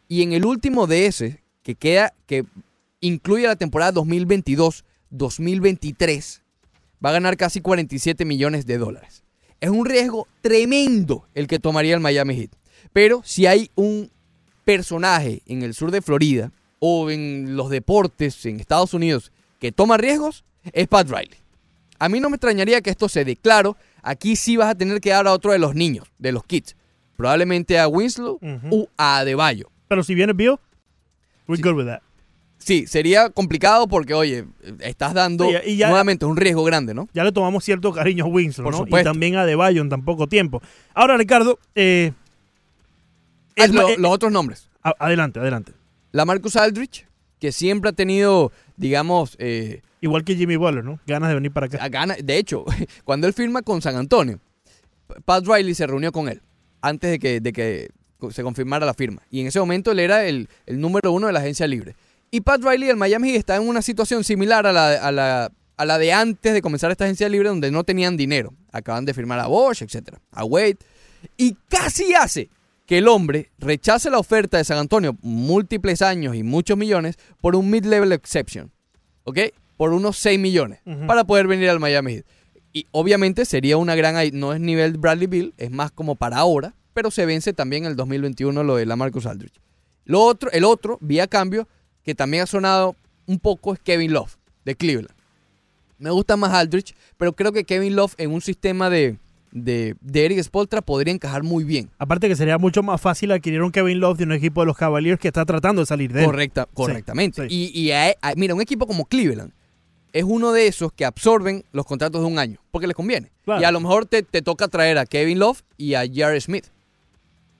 Y en el último de ese, que queda, que incluye la temporada 2022-2023, va a ganar casi 47 millones de dólares. Es un riesgo tremendo el que tomaría el Miami Heat. Pero si hay un personaje en el sur de Florida o en los deportes en Estados Unidos que toma riesgos, es Pat Riley. A mí no me extrañaría que esto se dé claro. Aquí sí vas a tener que dar a otro de los niños, de los kids. Probablemente a Winslow Ujú. o a Adebayo. Pero si viene Bill, we're Sí. good with that. Sí, sería complicado porque, oye, estás dando Sí, y ya- nuevamente un riesgo grande, ¿no? Ya le tomamos cierto cariño a Winslow, ¿no? Y supuesto. también a Debayo en tan poco tiempo. Ahora, Ricardo, eh, Ah, el- lo- eh, los otros nombres. adelante, adelante. La Marcus Aldrich, que siempre ha tenido, digamos, eh, Igual que Jimmy Butler, ¿no? Ganas de venir para acá. a gana- de hecho, cuando él firma con San Antonio, Pat Riley se reunió con él antes de que, de que se confirmara la firma. Y en ese momento él era el, el número uno de la agencia libre. Y Pat Riley del Miami Heat está en una situación similar a la, a la, a la de antes de comenzar esta agencia libre, donde no tenían dinero. Acaban de firmar a Bosch, etcétera, a Wade. Y casi hace que el hombre rechace la oferta de San Antonio, múltiples años y muchos millones, por un mid-level exception. ¿Ok? Por unos 6 millones. Para poder venir al Miami Heat. Y obviamente sería una gran... No es nivel Bradley Bill, es más como para ahora, pero se vence también en el 2021 lo de la Marcus Aldridge. Lo otro, el otro, vía cambio, que también ha sonado un poco, es Kevin Love, de Cleveland. Me gusta más Aldridge, pero creo que Kevin Love en un sistema de, de, de Eric Spoltra podría encajar muy bien. Aparte que sería mucho más fácil adquirir un Kevin Love de un equipo de los Cavaliers que está tratando de salir de él. Correcta, correctamente. sí. Y, y a- a- mira, un equipo como Cleveland es uno de esos que absorben los contratos de un año, porque les conviene. Claro. Y a lo mejor te, te toca traer a Kevin Love y a J.R. Smith.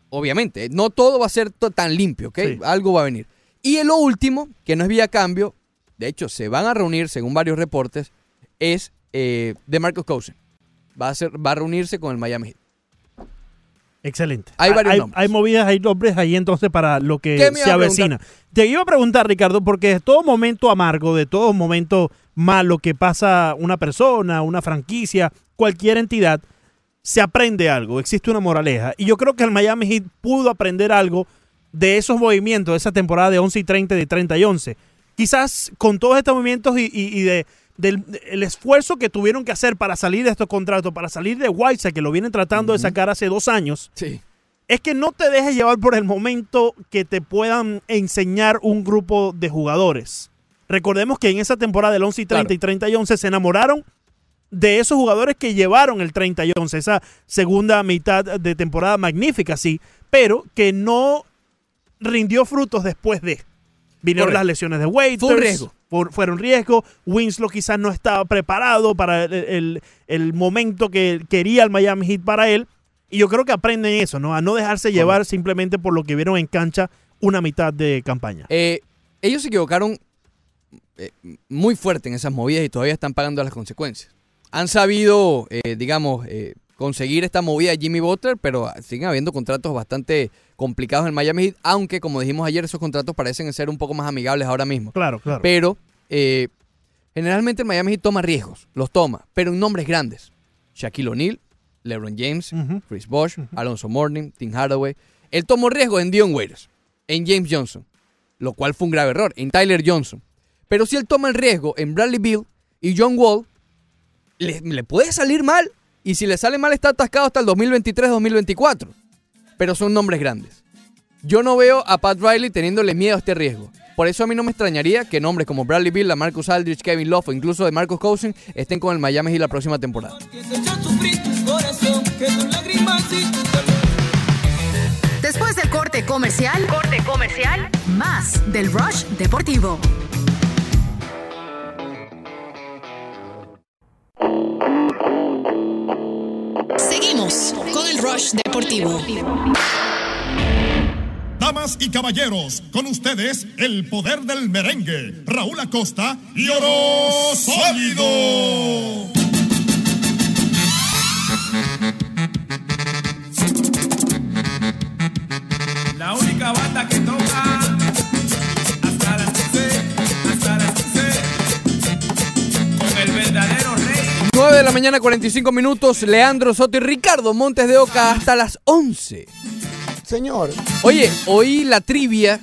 Obviamente, no todo va a ser tan limpio, ¿ok? Sí. Algo va a venir. Y lo último, que no es vía cambio, de hecho se van a reunir, según varios reportes, es eh, de Marcus Cousins. Va a, ser, va a reunirse con el Miami Heat. Excelente. Hay varios hay, nombres. hay movidas, hay nombres ahí entonces para lo que ¿Qué me se avecina. Te iba a preguntar, Ricardo, porque de todo momento amargo, de todo momento malo que pasa una persona, una franquicia, cualquier entidad, se aprende algo, existe una moraleja. Y yo creo que el Miami Heat pudo aprender algo de esos movimientos, de esa temporada de 11 y 30, de 30 y 11. Quizás con todos estos movimientos y, y- y de, del el esfuerzo que tuvieron que hacer para salir de estos contratos, para salir de Whiteside, que lo vienen tratando de sacar hace dos años, Sí. es que no te dejes llevar por el momento que te puedan enseñar un grupo de jugadores. Recordemos que en esa temporada del 11 y 30 Claro. y 30 y 11 se enamoraron de esos jugadores que llevaron el 30 y 11, esa segunda mitad de temporada magnífica, sí, pero que no rindió frutos después de. Vinieron Correcto. las lesiones de. Fue un riesgo. Fueron riesgo. Winslow quizás no estaba preparado para el, el- el momento que quería el Miami Heat para él. Y yo creo que aprenden eso, ¿no? A no dejarse llevar simplemente por lo que vieron en cancha una mitad de campaña. Eh, ellos se equivocaron eh, muy fuerte en esas movidas y todavía están pagando las consecuencias. Han sabido, eh, digamos, eh, conseguir esta movida de Jimmy Butler, pero siguen habiendo contratos bastante complicados en Miami Heat, aunque como dijimos ayer, esos contratos parecen ser un poco más amigables ahora mismo. Claro, claro. Pero eh, generalmente el Miami Heat toma riesgos, los toma, pero en nombres grandes. Shaquille O'Neal, LeBron James. Chris Bosh, Alonso Mourning, Tim Hardaway. Él tomó riesgos en Dion Waiters, en James Johnson. lo cual fue un grave error, en Tyler Johnson. Pero si él toma el riesgo en Bradley Bill y John Wall, le, le puede salir mal. Y si le sale mal, está atascado hasta el 2023-2024. Pero son nombres grandes. Yo no veo a Pat Riley teniéndole miedo a este riesgo. Por eso a mí no me extrañaría que nombres como Bradley Bill, Marcus Aldridge, Kevin Love o incluso de Marcus Cousins estén con el Miami Heat la próxima temporada. Después del corte comercial, corte comercial, más del Rush Deportivo. Seguimos con el Rush Deportivo. Damas y caballeros, con ustedes el poder del merengue, Raúl Acosta y Oro Sólido. La única banda que toca hasta las 12, hasta las 12, con el verdadero rey. 9 de la mañana, 45 minutos. Leandro Soto y Ricardo Montes de Oca hasta las 11. Señor, Oye, hoy la trivia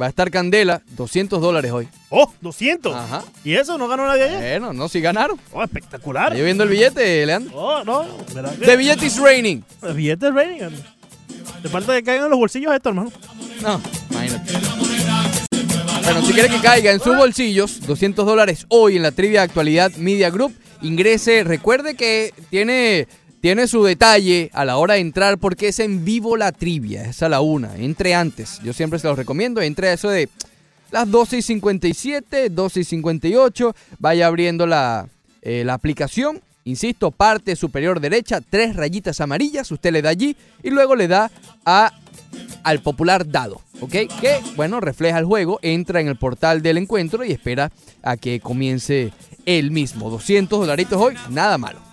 va a estar candela. 200 dólares hoy. ¡Oh, 200! Ajá. ¿Y eso no ganó nadie ayer? Bueno, no, si ganaron. ¡Oh, espectacular! Ahí viendo el billete, Leandro. ¡Oh, no! ¿verdad que- The billete is raining. El billete es raining. Te falta que caigan en los bolsillos esto, hermano. No, imagínate. Bueno, si quiere que caiga en sus bolsillos, 200 dólares hoy en la trivia de actualidad Media Group. Ingrese, recuerde que tiene, tiene su detalle a la hora de entrar porque es en vivo la trivia, es a la una. Entre antes, yo siempre se los recomiendo, entre a eso de las 12 y 57, 12 y 58, vaya abriendo la, eh, la aplicación. Insisto, parte superior derecha, tres rayitas amarillas, usted le da allí y luego le da a al popular dado, ¿ok? Que, bueno, refleja el juego, entra en el portal del encuentro y espera a que comience el mismo. 200 dolaritos hoy, nada malo.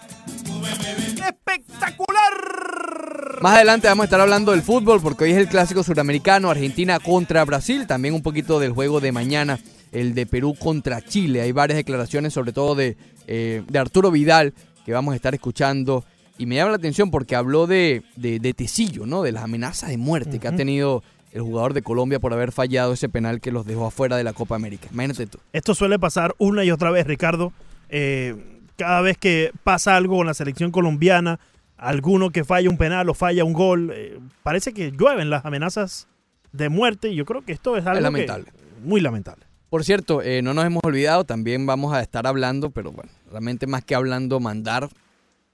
¡Espectacular! Más adelante vamos a estar hablando del fútbol porque hoy es el clásico suramericano, Argentina contra Brasil, también un poquito del juego de mañana, el de Perú contra Chile. Hay varias declaraciones, sobre todo de, eh, de Arturo Vidal, que vamos a estar escuchando. Y me llama la atención porque habló de, de, de Tecillo, ¿no? De las amenazas de muerte que ha tenido el jugador de Colombia por haber fallado ese penal que los dejó afuera de la Copa América. Imagínate tú. Esto suele pasar una y otra vez, Ricardo. Eh, cada vez que pasa algo con la selección colombiana, alguno que falla un penal o falla un gol, eh, parece que llueven las amenazas de muerte. Y yo creo que esto es algo que- lamentable. muy lamentable. Por cierto, eh, no nos hemos olvidado, también vamos a estar hablando, pero bueno, realmente más que hablando, mandar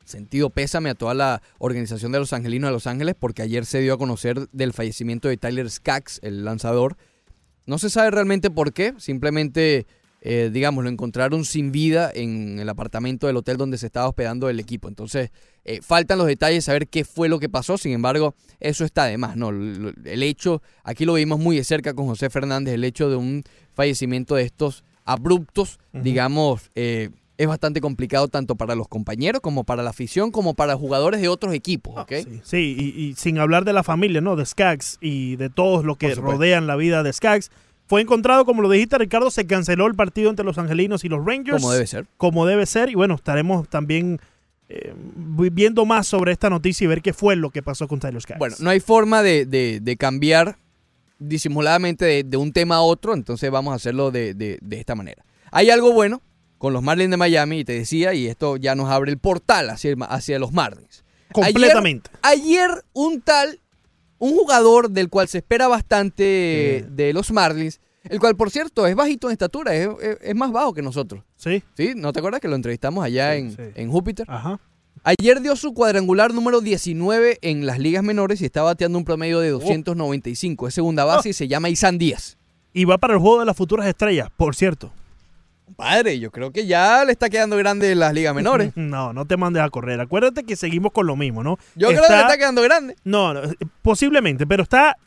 sentido pésame a toda la organización de los Angelinos de Los Ángeles, porque ayer se dio a conocer del fallecimiento de Tyler Skaggs, el lanzador. No se sabe realmente por qué, simplemente, eh, digamos, lo encontraron sin vida en el apartamento del hotel donde se estaba hospedando el equipo. Entonces, eh, faltan los detalles, saber qué fue lo que pasó, sin embargo, eso está de más, ¿no? El hecho, aquí lo vimos muy de cerca con José Fernández, el hecho de un fallecimiento de estos abruptos, digamos, eh, es bastante complicado tanto para los compañeros como para la afición, como para jugadores de otros equipos, ¿ok? Sí, sí, y, y sin hablar de la familia, ¿no? De Skaggs y de todos los que rodean la vida de Skaggs. Fue encontrado, como lo dijiste, Ricardo, se canceló el partido entre los angelinos y los Rangers. Como debe ser. Como debe ser. Y bueno, estaremos también eh, vi- viendo más sobre esta noticia y ver qué fue lo que pasó con Tyler Skaggs. Bueno, no hay forma de, de- de cambiar disimuladamente de, de un tema a otro, entonces vamos a hacerlo de, esta manera. Hay algo bueno con los Marlins de Miami, y te decía, y esto ya nos abre el portal hacia, hacia los Marlins. Completamente. Ayer, un tal, un jugador del cual se espera bastante de los Marlins, el cual, por cierto, es bajito en estatura, es, es- es más bajo que nosotros. Sí. ¿Sí? ¿No te acuerdas que lo entrevistamos allá Sí, en, sí. en Júpiter? Ajá. Ayer dio su cuadrangular número 19 en las ligas menores y está bateando un promedio de 295. Es segunda base y se llama Isan Díaz. Y va para el juego de las futuras estrellas, por cierto. Padre, yo creo que ya le está quedando grande las ligas menores. No, no te mandes a correr. Acuérdate que seguimos con lo mismo, ¿no? Yo creo que le está quedando grande. No, no, posiblemente, pero está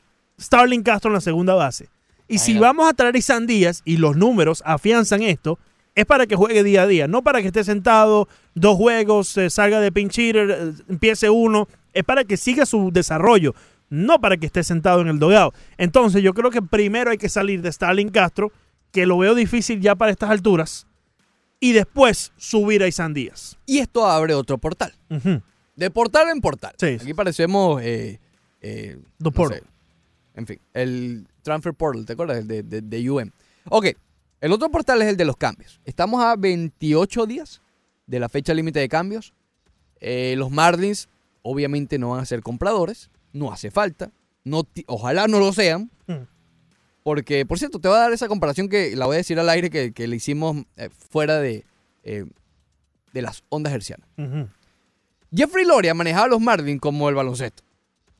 Starling Castro en la segunda base. Y si vamos a traer a Isan Díaz y los números afianzan esto, es para que juegue día a día, no para que esté sentado dos juegos, eh, salga de pinch hitter, eh, empiece uno, es para que siga su desarrollo, no para que esté sentado en el dogado. Entonces yo creo que primero hay que salir de Starling Castro, que lo veo difícil ya para estas alturas, y después subir a Isan Díaz. Y esto abre otro portal. De portal en portal. Sí. Aquí parecemos... Eh, eh, Dos no sé, en fin, el Transfer Portal, ¿te acuerdas? El de, de, de UM. Ok, el otro portal es el de los cambios. Estamos a 28 días de la fecha límite de cambios. Eh, los Marlins obviamente no van a ser compradores, no hace falta, no ojalá no lo sean. Hmm. Porque, por cierto, te voy a dar esa comparación que la voy a decir al aire que, que le hicimos eh, fuera de, eh, de las ondas hercianas. Ujú. Jeffrey Loria manejaba a los Marlins como el baloncesto.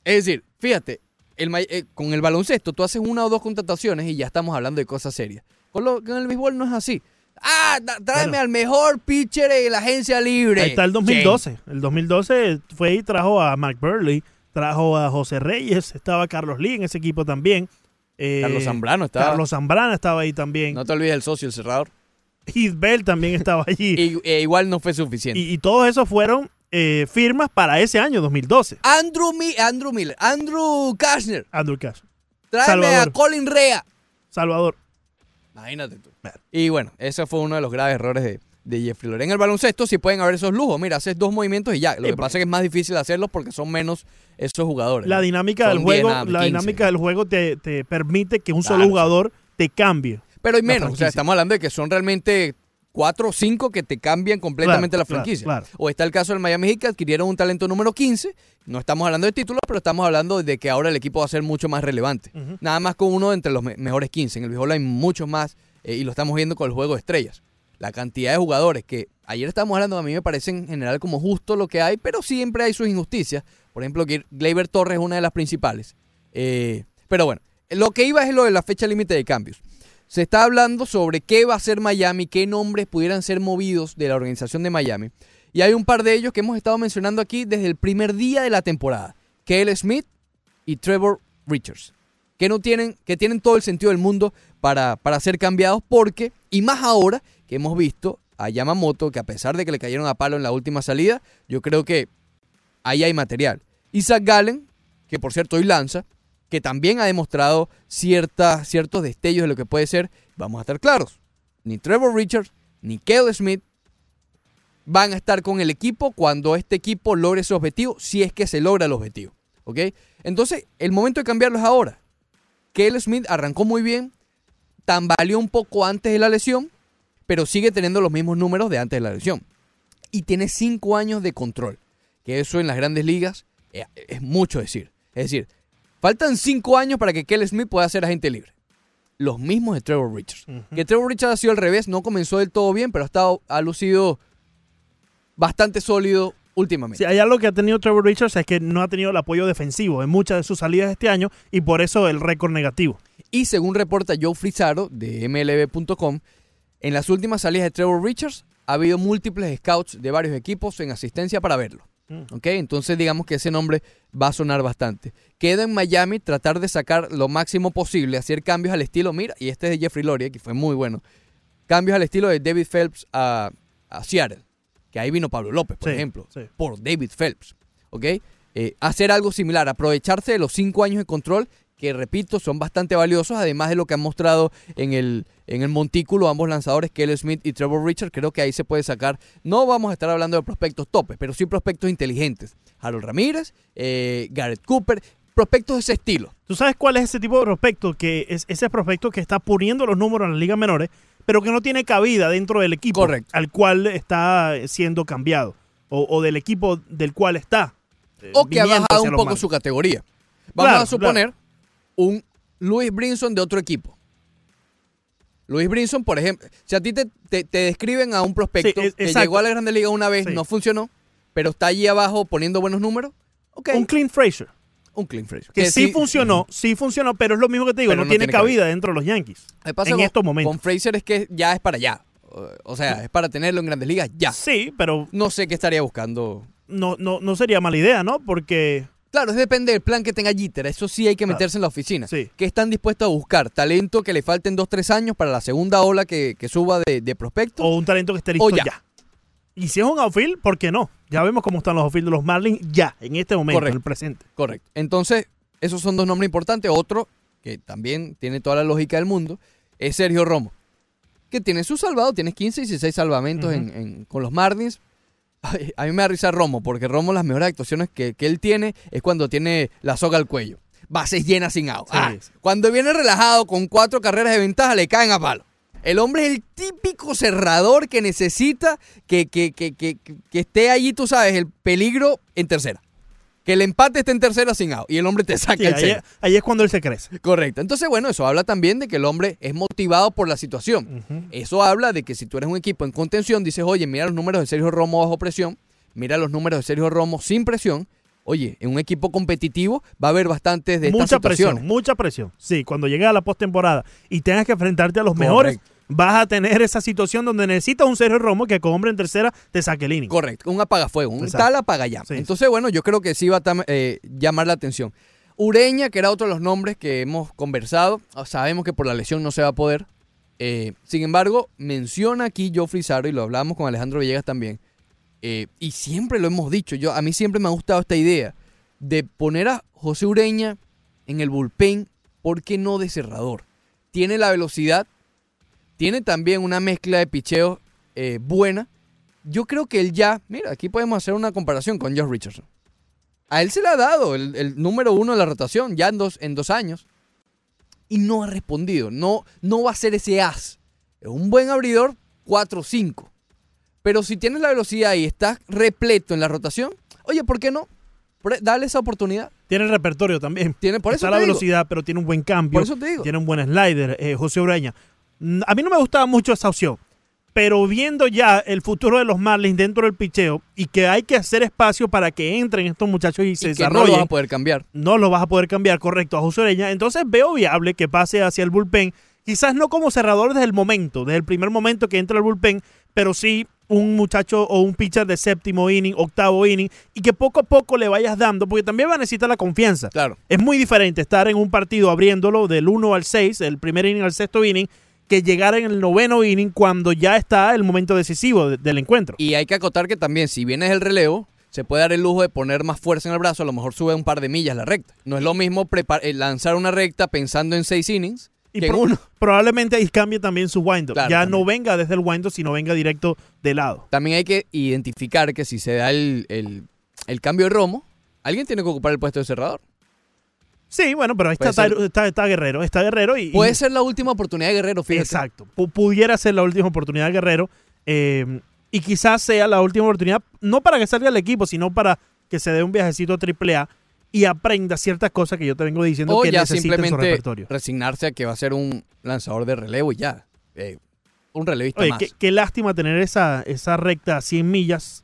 Es decir, fíjate, el eh, con el baloncesto tú haces una o dos contrataciones y ya estamos hablando de cosas serias. Con, lo, con el béisbol no es así. Ah, tráeme Bueno. al mejor pitcher en la agencia libre. Ahí está el James. 2012. El 2012 fue y trajo a Mark Burley, trajo a José Reyes, estaba Carlos Lee en ese equipo también. Eh, Carlos Zambrano estaba. Carlos Zambrana estaba ahí también. No te olvides el socio, el cerrador. Heath Bell también estaba allí. Y, eh, igual no fue suficiente. y, y todos esos fueron eh, firmas para ese año, 2012. Andrew, Mi- Andrew Miller, Andrew Kashner, Andrew Cash. tráeme a. Colin Rea. Salvador. Imagínate tú. Y bueno, ese fue uno de los graves errores de, de Jeffrey Loria. En el baloncesto sí pueden haber esos lujos. Mira, haces dos movimientos y ya. Lo Sí, que pasa es que es más difícil hacerlos porque son menos esos jugadores. La dinámica del 10 juego, nada la 15. dinámica del juego te, te permite que un Claro, solo sí. jugador te cambie. Pero hay menos. O sea, estamos hablando de que son realmente cuatro o cinco que te cambian completamente Claro, la franquicia. claro. O está el caso del Miami Heat que adquirieron un talento número 15. No estamos hablando de títulos, pero estamos hablando de que ahora el equipo va a ser mucho más relevante. Nada más con uno entre los me- mejores 15. En el béisbol hay muchos más eh, y lo estamos viendo con el juego de estrellas. La cantidad de jugadores que ayer estábamos hablando, a mí me parece en general como justo lo que hay, pero siempre hay sus injusticias. Por ejemplo, que Gleyber Torres es una de las principales. Eh, pero bueno, lo que iba es lo de la fecha límite de cambios. Se está hablando sobre qué va a hacer Miami, qué nombres pudieran ser movidos de la organización de Miami. Y hay un par de ellos que hemos estado mencionando aquí desde el primer día de la temporada. Kale Smith y Trevor Richards. Que no tienen, que tienen todo el sentido del mundo para, para ser cambiados porque, y más ahora que hemos visto a Yamamoto, que a pesar de que le cayeron a palo en la última salida, yo creo que ahí hay material. Isaac Gallen, que por cierto hoy lanza, que también ha demostrado ciertos destellos de lo que puede ser, vamos a estar claros, ni Trevor Richards ni Kale Smith van a estar con el equipo cuando este equipo logre su objetivo, si es que se logra el objetivo. ¿Ok? Entonces, el momento de cambiarlo es ahora. Kale Smith arrancó muy bien, tambaleó un poco antes de la lesión, pero sigue teniendo los mismos números de antes de la lesión. Y tiene cinco años de control, que eso en las grandes ligas eh, es mucho decir. Es decir, faltan cinco años para que Kale Smith pueda ser agente libre. Los mismos de Trevor Richards. Que Trevor Richards ha sido al revés, no comenzó del todo bien, pero ha, estado, ha lucido bastante sólido últimamente. Sí, hay algo que ha tenido Trevor Richards es que no ha tenido el apoyo defensivo en muchas de sus salidas este año y por eso el récord negativo. Y según reporta Joe Frizaro de MLB.com, en las últimas salidas de Trevor Richards ha habido múltiples scouts de varios equipos en asistencia para verlo. Mm. ¿Ok? Entonces digamos que ese nombre va a sonar bastante. Queda en Miami tratar de sacar lo máximo posible, hacer cambios al estilo, mira, y este es de Jeffrey Loria, que fue muy bueno. Cambios al estilo de David Phelps a, a Seattle, que ahí vino Pablo López, por Sí, ejemplo, sí. por David Phelps. ¿Ok? Eh, hacer algo similar, aprovecharse de los cinco años de control que repito, son bastante valiosos, además de lo que han mostrado en el, en el montículo ambos lanzadores, Kelly Smith y Trevor Richard, creo que ahí se puede sacar, no vamos a estar hablando de prospectos topes, pero sí prospectos inteligentes. Harold Ramírez, eh, Garrett Cooper, prospectos de ese estilo. ¿Tú sabes cuál es ese tipo de prospecto? Que es ese prospecto que está poniendo los números en las ligas menores, pero que no tiene cabida dentro del equipo Correcto. al cual está siendo cambiado o, o del equipo del cual está. eh, O que ha bajado un poco su categoría. Vamos Claro, a suponer un Luis Brinson de otro equipo. Luis Brinson, por ejemplo, si a ti te, te- te describen a un prospecto Sí, es- que llegó a la Grande Liga una vez, Sí. no funcionó, pero está allí abajo poniendo buenos números, Un Clint Frazier. un Clint Frazier. Que, sí, funcionó, sí funcionó, pero es lo mismo que te digo, no, no tiene, tiene cabida. cabida dentro de los Yankees. Pasa en con- estos momentos. Con Fraser es que ya es para allá. O- O sea, es para tenerlo en Grandes Ligas ya. Sí, pero No sé qué estaría buscando. no, no, no sería mala idea, ¿no? Porque Claro, es depende del plan que tenga Jeter. Eso sí hay que Claro. meterse en la oficina. Sí. Que están dispuestos a buscar talento que le falten dos, tres años para la segunda ola que, que suba de, de prospectos. o un talento que esté listo ya. ya. Y si es un outfield, ¿por qué no? Ya vemos cómo están los outfield de los Marlins ya, en este momento, Correcto. en el presente. Correcto. Entonces, esos son dos nombres importantes. Otro, que también tiene toda la lógica del mundo, es Sergio Romo. Que tiene su salvado, tiene 15, 16 salvamentos en- en- con los Marlins. A mí me da risa Romo, porque Romo las mejores actuaciones que, que él tiene es cuando tiene la soga al cuello. bases llenas sin out. Sí, Ah. Cuando viene relajado con cuatro carreras de ventaja, le caen a palo. El hombre es el típico cerrador que necesita que, que, que, que, que esté allí, tú sabes, el peligro en tercera. Que el empate esté en tercera sin out y el hombre te saca Sí, el ahí, cero. ahí es cuando él se crece. Correcto. Entonces, bueno, eso habla también de que el hombre es motivado por la situación. Eso habla de que si tú eres un equipo en contención, dices, oye, mira los números de Sergio Romo bajo presión, mira los números de Sergio Romo sin presión. Oye, en un equipo competitivo va a haber bastantes de estas mucha situaciones. presión, mucha presión. Sí, cuando llegues a la postemporada y tengas que enfrentarte a los mejores. Vas a tener esa situación donde necesitas un Sergio Romo que con hombre en tercera te saque el inning. Correcto, un apagafuego, un Exacto. tal. Sí, Entonces, bueno, yo creo que sí va a eh, llamar la atención. Ureña, que era otro de los nombres que hemos conversado, ah, sabemos que por la lesión no se va a poder. Eh, sin embargo, menciona aquí Joffrey Saro, y lo hablábamos con Alejandro Villegas también, eh, y siempre lo hemos dicho, yo, a mí siempre me ha gustado esta idea de poner a José Ureña en el bullpen, ¿por qué no de cerrador? Tiene la velocidad, tiene también una mezcla de picheos eh, buena. Yo creo que él ya, mira, aquí podemos hacer una comparación con Josh Richardson. A él se le ha dado el, el número uno de la rotación ya en dos, en dos años. Y no ha respondido. No, no va a ser ese as. Es un buen abridor 4-5. Pero si tienes la velocidad y estás repleto en la rotación, oye, ¿por qué no? Dale esa oportunidad. Tiene el repertorio también. Tiene, por eso Está la digo. velocidad, pero tiene un buen cambio. Por eso te digo. Tiene un buen slider, eh, José Ureña. A mí no me gustaba mucho esa opción. Pero viendo ya el futuro de los Marlins dentro del picheo y que hay que hacer espacio para que entren estos muchachos y se que no desarrollen, lo vas a poder cambiar. no lo vas a poder cambiar correcto a José Ureña. Entonces veo viable que pase hacia el bullpen. Quizás no como cerrador desde el momento, desde el primer momento que entra al bullpen, pero sí un muchacho o un pitcher de séptimo inning, octavo inning, y que poco a poco le vayas dando, porque también va a necesitar la confianza. Claro. Es muy diferente estar en un partido abriéndolo del 1 al 6, el primer inning al sexto inning, que llegar en el noveno inning cuando ya está el momento decisivo de- del encuentro. Y hay que acotar que también, si vienes el relevo, se puede dar el lujo de poner más fuerza en el brazo, a lo mejor sube un par de millas la recta. No es lo mismo eh, lanzar una recta pensando en seis innings Y que en pro- uno. probablemente ahí cambie también su wind-up. Claro, ya también. no venga desde el wind-up, sino venga directo de lado. También hay que identificar que si se da el, el- el cambio de romo, alguien tiene que ocupar el puesto de cerrador. Sí, bueno, pero ahí está, Puede ser. Tyro- está, está Guerrero, está Guerrero y... Puede y- ser la última oportunidad de Guerrero, fíjate. Exacto. Pu- pudiera ser la última oportunidad de Guerrero eh, y quizás sea la última oportunidad, no para que salga el equipo, sino para que se dé un viajecito a AAA y aprenda ciertas cosas que yo te vengo diciendo O que ya necesita en su simplemente repertorio. resignarse a que va a ser un lanzador de relevo y ya. Eh, un relevista Oye, más. qué, qué lástima tener esa, esa recta a 100 millas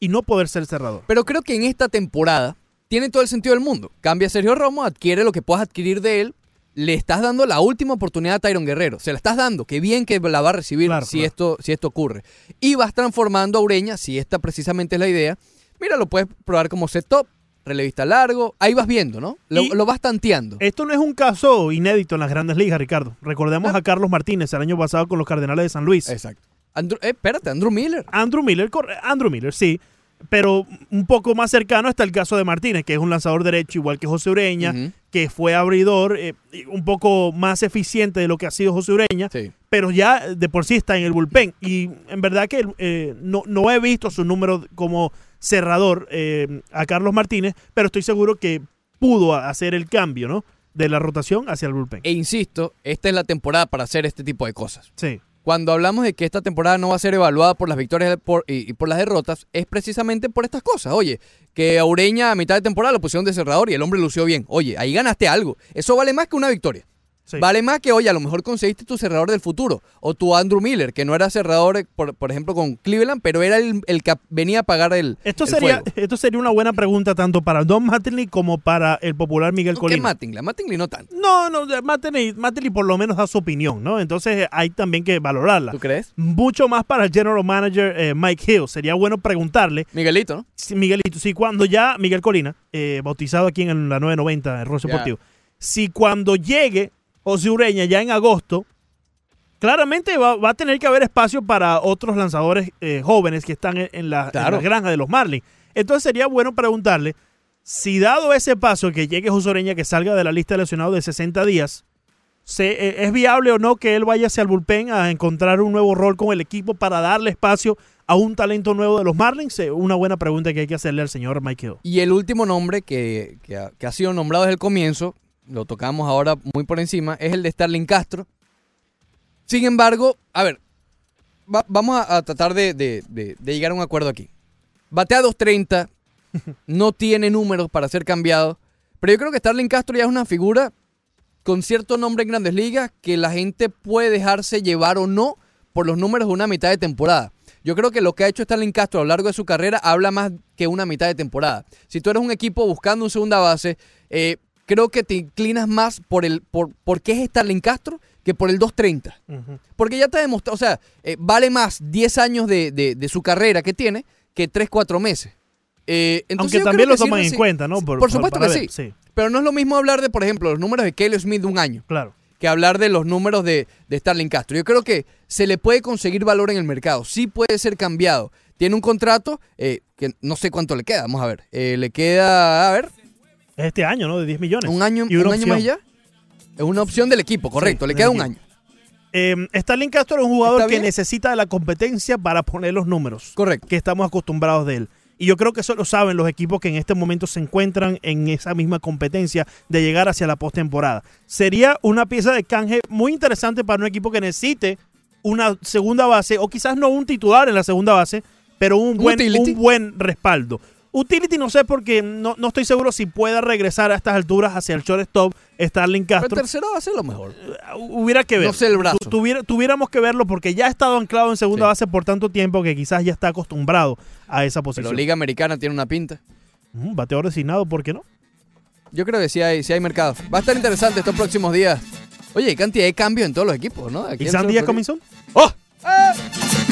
y no poder ser cerrador. Pero creo que en esta temporada tiene todo el sentido del mundo. Cambia a Sergio Romo, adquiere lo que puedas adquirir de él. Le estás dando la última oportunidad a Tyron Guerrero. Se la estás dando. Qué bien que la va a recibir Claro, si, claro. Esto, si esto ocurre. Y vas transformando a Ureña, si esta precisamente es la idea. Mira, lo puedes probar como set-top, relevista largo. Ahí vas viendo, ¿no? Lo, vas tanteando. Esto no es un caso inédito en las grandes ligas, Ricardo. Recordemos Ah. a Carlos Martínez el año pasado con los Cardenales de San Luis. Exacto. Andrew- eh, espérate, Andrew Miller. Andrew Miller, Andrew Miller, sí. Pero un poco más cercano está el caso de Martínez, que es un lanzador derecho igual que José Ureña, que fue abridor, eh, un poco más eficiente de lo que ha sido José Ureña, Sí. pero ya de por sí está en el bullpen. Y en verdad que eh, no, no he visto su número como cerrador eh, a Carlos Martínez, pero estoy seguro que pudo hacer el cambio, ¿no? De la rotación hacia el bullpen. E insisto, esta es la temporada para hacer este tipo de cosas. Sí. Cuando hablamos de que esta temporada no va a ser evaluada por las victorias por- y, por las derrotas, es precisamente por estas cosas. Oye, que a Ureña a mitad de temporada lo pusieron de cerrador y el hombre lució bien. Oye, ahí ganaste algo. Eso vale más que una victoria. Sí. Vale más que, oye, a lo mejor conseguiste tu cerrador del futuro. O tu Andrew Miller, que no era cerrador, eh, por, por ejemplo, con Cleveland, pero era el, el que venía a pagar el. Esto el sería, fuego. esto sería una buena pregunta tanto para Don Mattingly como para el popular Miguel ¿Qué Colina. Mattingly? Mattingly no tanto. No, no, Mattingly, Mattingly por lo menos da su opinión, ¿no? Entonces hay también que valorarla. ¿Tú crees? Mucho más para el general manager eh, Mike Hill. Sería bueno preguntarle, Miguelito, ¿no? si Miguelito, si cuando ya, Miguel Colina, eh, bautizado aquí en la 990, en Ya. Deportivo, si cuando llegue José Ureña ya en agosto, claramente va, va a tener que haber espacio para otros lanzadores eh, jóvenes que están en, en la, en Claro. la granja de los Marlins. Entonces sería bueno preguntarle si dado ese paso que llegue José Ureña, que salga de la lista de lesionados de 60 días, se- eh, ¿es viable o no que él vaya hacia el bullpen a encontrar un nuevo rol con el equipo para darle espacio a un talento nuevo de los Marlins? Eh, Una buena pregunta que hay que hacerle al señor Mike Hill. Y el último nombre que, que ha, que ha sido nombrado desde el comienzo, lo tocamos ahora muy por encima, es el de Starling Castro. Sin embargo, a ver, va- vamos a, a tratar de, de- de- de llegar a un acuerdo aquí. Batea 230, no tiene números para ser cambiado, pero yo creo que Starling Castro ya es una figura con cierto nombre en grandes ligas que la gente puede dejarse llevar o no por los números de una mitad de temporada. Yo creo que lo que ha hecho Starling Castro a lo largo de su carrera habla más que una mitad de temporada. Si tú eres un equipo buscando un segunda base, eh, creo que te inclinas más por el por, por qué es Starling Castro que por el 230. Porque ya te ha demostrado, o sea, eh, vale más 10 años de, de- de su carrera que tiene que 3, 4 meses. Eh, entonces Aunque también lo toman en cuenta, ¿no? Por, Por- supuesto que ver, sí. sí. Pero no es lo mismo hablar de, por ejemplo, los números de Kelly Smith de un año Claro. que hablar de los números de, de Starling Castro. Yo creo que se le puede conseguir valor en el mercado, sí puede ser cambiado. Tiene un contrato eh, que no sé cuánto le queda, vamos a ver. Eh, le queda, a ver, Es este año, ¿no? De 10 millones. un año, Y un año más ya. Es una opción del equipo, correcto, Sí, le queda un año. Eh, Starling Castro es un jugador ¿Está que necesita de la competencia para poner los números. Correcto. Que estamos acostumbrados de él. Y yo creo que eso lo saben los equipos que en este momento se encuentran en esa misma competencia de llegar hacia la postemporada. Sería una pieza de canje muy interesante para un equipo que necesite una segunda base, o quizás no un titular en la segunda base, pero un buen, Utility. un buen respaldo. Utility no sé porque no, no estoy seguro si pueda regresar a estas alturas hacia el shortstop Starling Pero Castro. el tercero va a ser lo mejor. Hubiera que ver. No sé el brazo. Tu- tuviera- tuviéramos que verlo porque ya ha estado anclado en segunda Sí. base por tanto tiempo que quizás ya está acostumbrado a esa Pero posición. Liga Americana tiene una pinta. Mm, bateador designado, ¿por qué no? Yo creo que sí hay, sí hay mercado. Va a estar interesante estos próximos días. Oye, hay cantidad de cambios en todos los equipos, ¿no? Aquí ¿Y Sandy Florida. Comison? ¡Oh! Después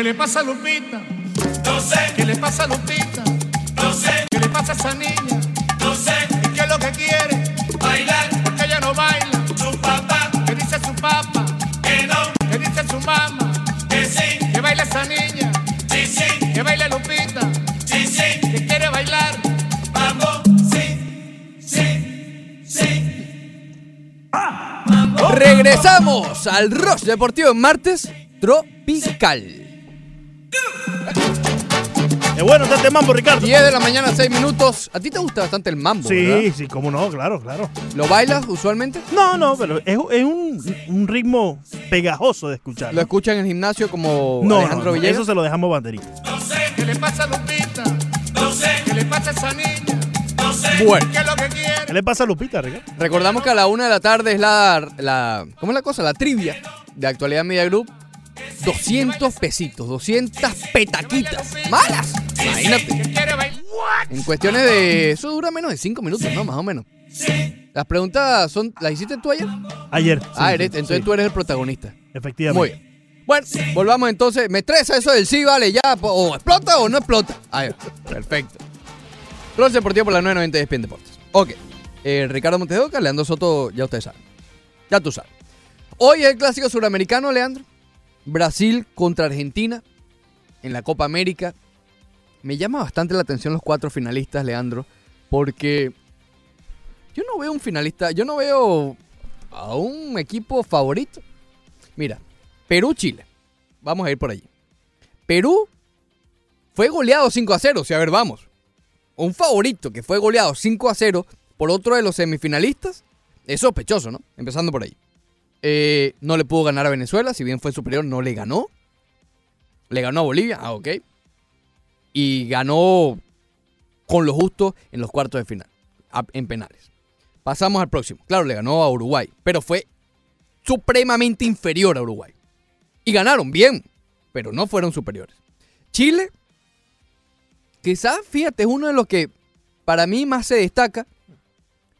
¿Qué le pasa a Lupita? No sé. ¿Qué le pasa a Lupita? No sé. ¿Qué le pasa a esa niña? No sé. ¿Y qué es lo que quiere? Bailar. Porque ella no baila. Su papá. ¿Qué dice su papá? Que no. ¿Qué dice su mamá? Que sí. ¿Que baila esa niña? Sí, sí. ¿Que baila Lupita? Sí, sí. ¿Que quiere bailar? Vamos. Sí. Sí. Sí. Regresamos al Rush Deportivo en martes tropical. Es bueno este mambo, Ricardo. 10 de la mañana, 6 minutos. A ti te gusta bastante el mambo, Sí, ¿verdad? sí, cómo no, claro, claro. ¿Lo bailas usualmente? No, no, pero es, es un, un ritmo pegajoso de escuchar. ¿Lo escuchan en el gimnasio como No, Alejandro no, no, Villegas? eso se lo dejamos banderita. No sé. ¿Qué le pasa a Lupita? No sé. ¿Qué le pasa a esa niña? No sé. Bueno. ¿Qué es lo que quiere? ¿Qué le pasa a Lupita, Ricardo? Recordamos que a la una de la tarde es la, la ¿cómo es la cosa? La trivia de Actualidad Media Group. 200 pesitos, 200 petaquitas. ¡Malas! En cuestiones de... Eso dura menos de 5 minutos, ¿no? Más o menos. Las preguntas son... ¿Las hiciste tú ayer? Ayer. ah, sí, eres, sí, entonces sí, tú eres el protagonista. Efectivamente. Muy bien. Bueno, volvamos entonces. Me estresa eso del sí, vale, ya. O explota o no explota. Ahí va. Perfecto. Rol Deportivo por la 990 de ESPN Deportes. Ok. Eh, Ricardo Montes de Oca, Leandro Soto, ya ustedes saben. Ya tú sabes. Hoy es el clásico suramericano, Leandro. Brasil contra Argentina en la Copa América. Me llama bastante la atención los cuatro finalistas, Leandro, porque yo no veo un finalista, yo no veo a un equipo favorito. Mira, Perú-Chile. Vamos a ir por allí. Perú fue goleado 5 a 0. O sea, a ver, vamos. Un favorito que fue goleado 5 a 0 por otro de los semifinalistas es sospechoso, ¿no? Empezando por ahí. Eh, no le pudo ganar a Venezuela, si bien fue superior, no le ganó. Le ganó a Bolivia, ah, ok. Y ganó con lo justo en los cuartos de final, en penales. Pasamos al próximo. Claro, le ganó a Uruguay, pero fue supremamente inferior a Uruguay. Y ganaron bien, pero no fueron superiores. Chile, quizás, fíjate, es uno de los que para mí más se destaca,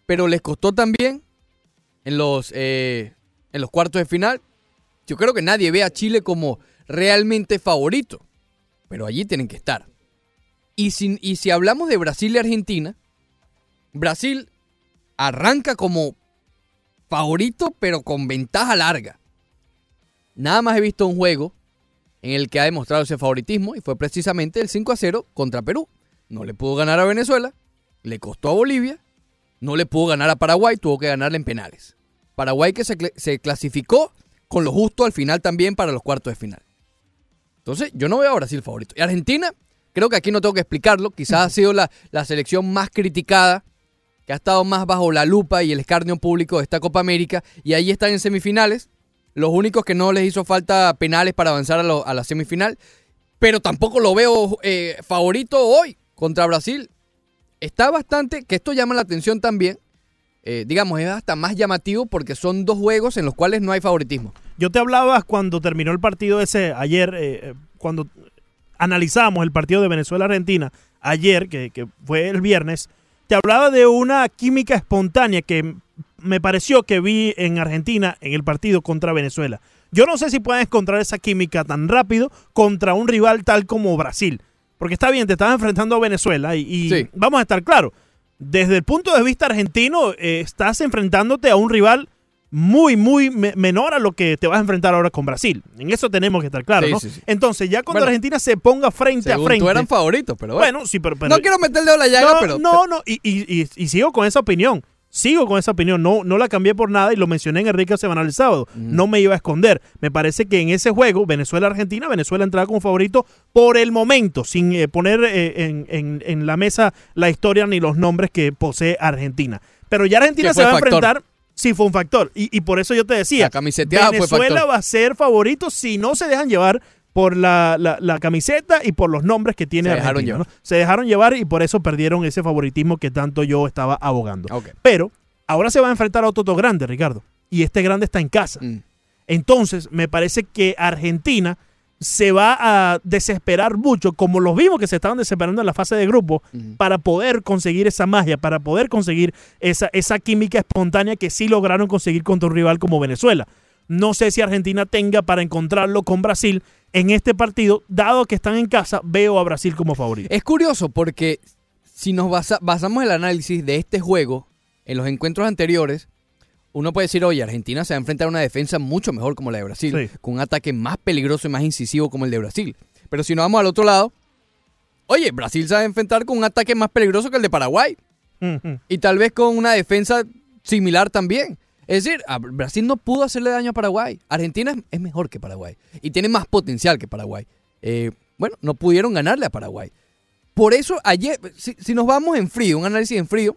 pero les costó también en los, eh, en los cuartos de final. Yo creo que nadie ve a Chile como realmente favorito, pero allí tienen que estar. Y si, hablamos de Brasil y Argentina, Brasil arranca como favorito, pero con ventaja larga. Nada más he visto un juego en el que ha demostrado ese favoritismo y fue precisamente el 5 a 0 contra Perú. No le pudo ganar a Venezuela, le costó a Bolivia, no le pudo ganar a Paraguay, tuvo que ganarle en penales. Paraguay que se, se clasificó con lo justo al final también para los cuartos de final. Entonces, yo no veo a Brasil favorito. Y Argentina, creo que aquí no tengo que explicarlo, quizás ha sido la, la selección más criticada, que ha estado más bajo la lupa y el escarnio público de esta Copa América, y ahí están en semifinales. Los únicos que no les hizo falta penales para avanzar a, lo- a la semifinal, pero tampoco lo veo eh, favorito hoy contra Brasil. Está bastante, que esto llama la atención también, eh, digamos, es hasta más llamativo porque son dos juegos en los cuales no hay favoritismo. Yo te hablaba cuando terminó el partido ese ayer, eh, cuando analizamos el partido de Venezuela-Argentina, ayer, que, que fue el viernes, te hablaba de una química espontánea que me pareció que vi en Argentina en el partido contra Venezuela. Yo no sé si pueden encontrar esa química tan rápido contra un rival tal como Brasil. Porque está bien, te estás enfrentando a Venezuela y, y Sí. vamos a estar claros. Desde el punto de vista argentino, eh, estás enfrentándote a un rival muy, muy me- menor a lo que te vas a enfrentar ahora con Brasil. En eso tenemos que estar claros, Sí, ¿no? sí, sí. Entonces, ya cuando Bueno, Argentina se ponga frente a frente. tú eran favoritos, pero bueno. bueno, sí, pero. pero- no quiero meter el dedo en la llaga, no, pero... no, no, y, y- y- y sigo con esa opinión. Sigo con esa opinión. No, no la cambié por nada y lo mencioné en Enrique Semanal el sábado. No me iba a esconder. Me parece que en ese juego, Venezuela-Argentina, Venezuela entraba como favorito por el momento, sin eh, poner eh, en, en- en la mesa la historia ni los nombres que posee Argentina. Pero ya Argentina se va a factor. enfrentar. Sí, fue un factor. Y, y por eso yo te decía. La camiseteada fue Venezuela factor. va a ser favorito si no se dejan llevar por la, la- la camiseta y por los nombres que tiene Se dejaron llevar. ¿no? Se dejaron llevar y por eso perdieron ese favoritismo que tanto yo estaba abogando. Pero ahora se va a enfrentar a otro grande, Ricardo. Y este grande está en casa. Mm. Entonces, me parece que Argentina se va a desesperar mucho, como los vimos que se estaban desesperando en la fase de grupo, para poder conseguir esa magia, para poder conseguir esa, esa química espontánea que sí lograron conseguir contra un rival como Venezuela. No sé si Argentina tenga para encontrarlo con Brasil en este partido, dado que están en casa, veo a Brasil como favorito. Es curioso porque si nos basa- basamos el análisis de este juego en los encuentros anteriores, uno puede decir, oye, Argentina se va a enfrentar a una defensa mucho mejor como la de Brasil, Sí. con un ataque más peligroso y más incisivo como el de Brasil. Pero si nos vamos al otro lado, oye, Brasil se va a enfrentar con un ataque más peligroso que el de Paraguay y tal vez con una defensa similar también. Es decir, a Brasil no pudo hacerle daño a Paraguay. Argentina es, es mejor que Paraguay y tiene más potencial que Paraguay. Eh, bueno, no pudieron ganarle a Paraguay. Por eso ayer, si, si nos vamos en frío, un análisis en frío,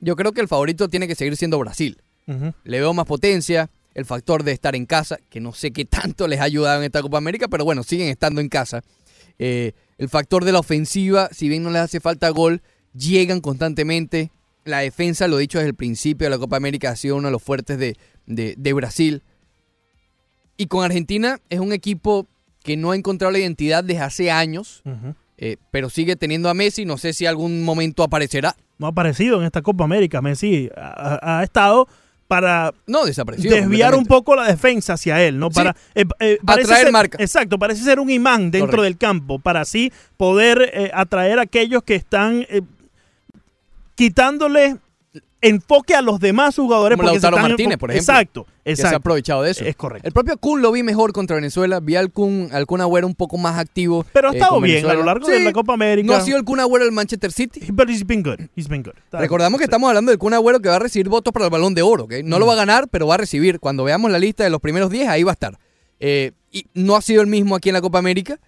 yo creo que el favorito tiene que seguir siendo Brasil. Le veo más potencia, el factor de estar en casa, que no sé qué tanto les ha ayudado en esta Copa América, pero bueno, siguen estando en casa. Eh, el factor de la ofensiva, si bien no les hace falta gol, llegan constantemente. La defensa, lo he dicho desde el principio de la Copa América, ha sido uno de los fuertes de, de- de Brasil. Y con Argentina es un equipo que no ha encontrado la identidad desde hace años, eh, pero sigue teniendo a Messi. No sé si algún momento aparecerá. No ha aparecido en esta Copa América, Messi ha, ha estado para No, desviar un poco la defensa hacia él, ¿no? Sí. Para eh, eh, Atraer ser- marca. Exacto, parece ser un imán dentro Correcto. del campo para así poder eh, atraer a aquellos que están eh, quitándole enfoque a los demás jugadores Como porque Lautaro están Martínez, por ejemplo, Exacto, que se ha exacto. aprovechado de eso. Es correcto. El propio Kun lo vi mejor contra Venezuela. Vi al Kun, al Kun Agüero un poco más activo. Pero ha eh, estado bien a lo largo de la Copa América. No ha sido el Kun Agüero del Manchester City. But he's been good. He's been good. Recordamos que estamos hablando del Kun Agüero que va a recibir votos para el Balón de Oro. No Mm. lo va a ganar, pero va a recibir. Cuando veamos la lista de los primeros 10, ahí va a estar. Eh, y no ha sido el mismo aquí en la Copa América,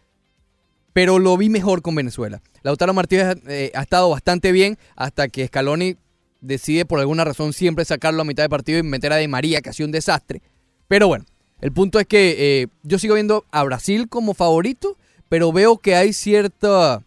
pero lo vi mejor con Venezuela. Lautaro Martínez eh, ha estado bastante bien hasta que Scaloni decide por alguna razón siempre sacarlo a mitad de partido y meter a De María, que ha sido un desastre. Pero bueno, el punto es que eh, yo sigo viendo a Brasil como favorito, pero veo que hay cierta...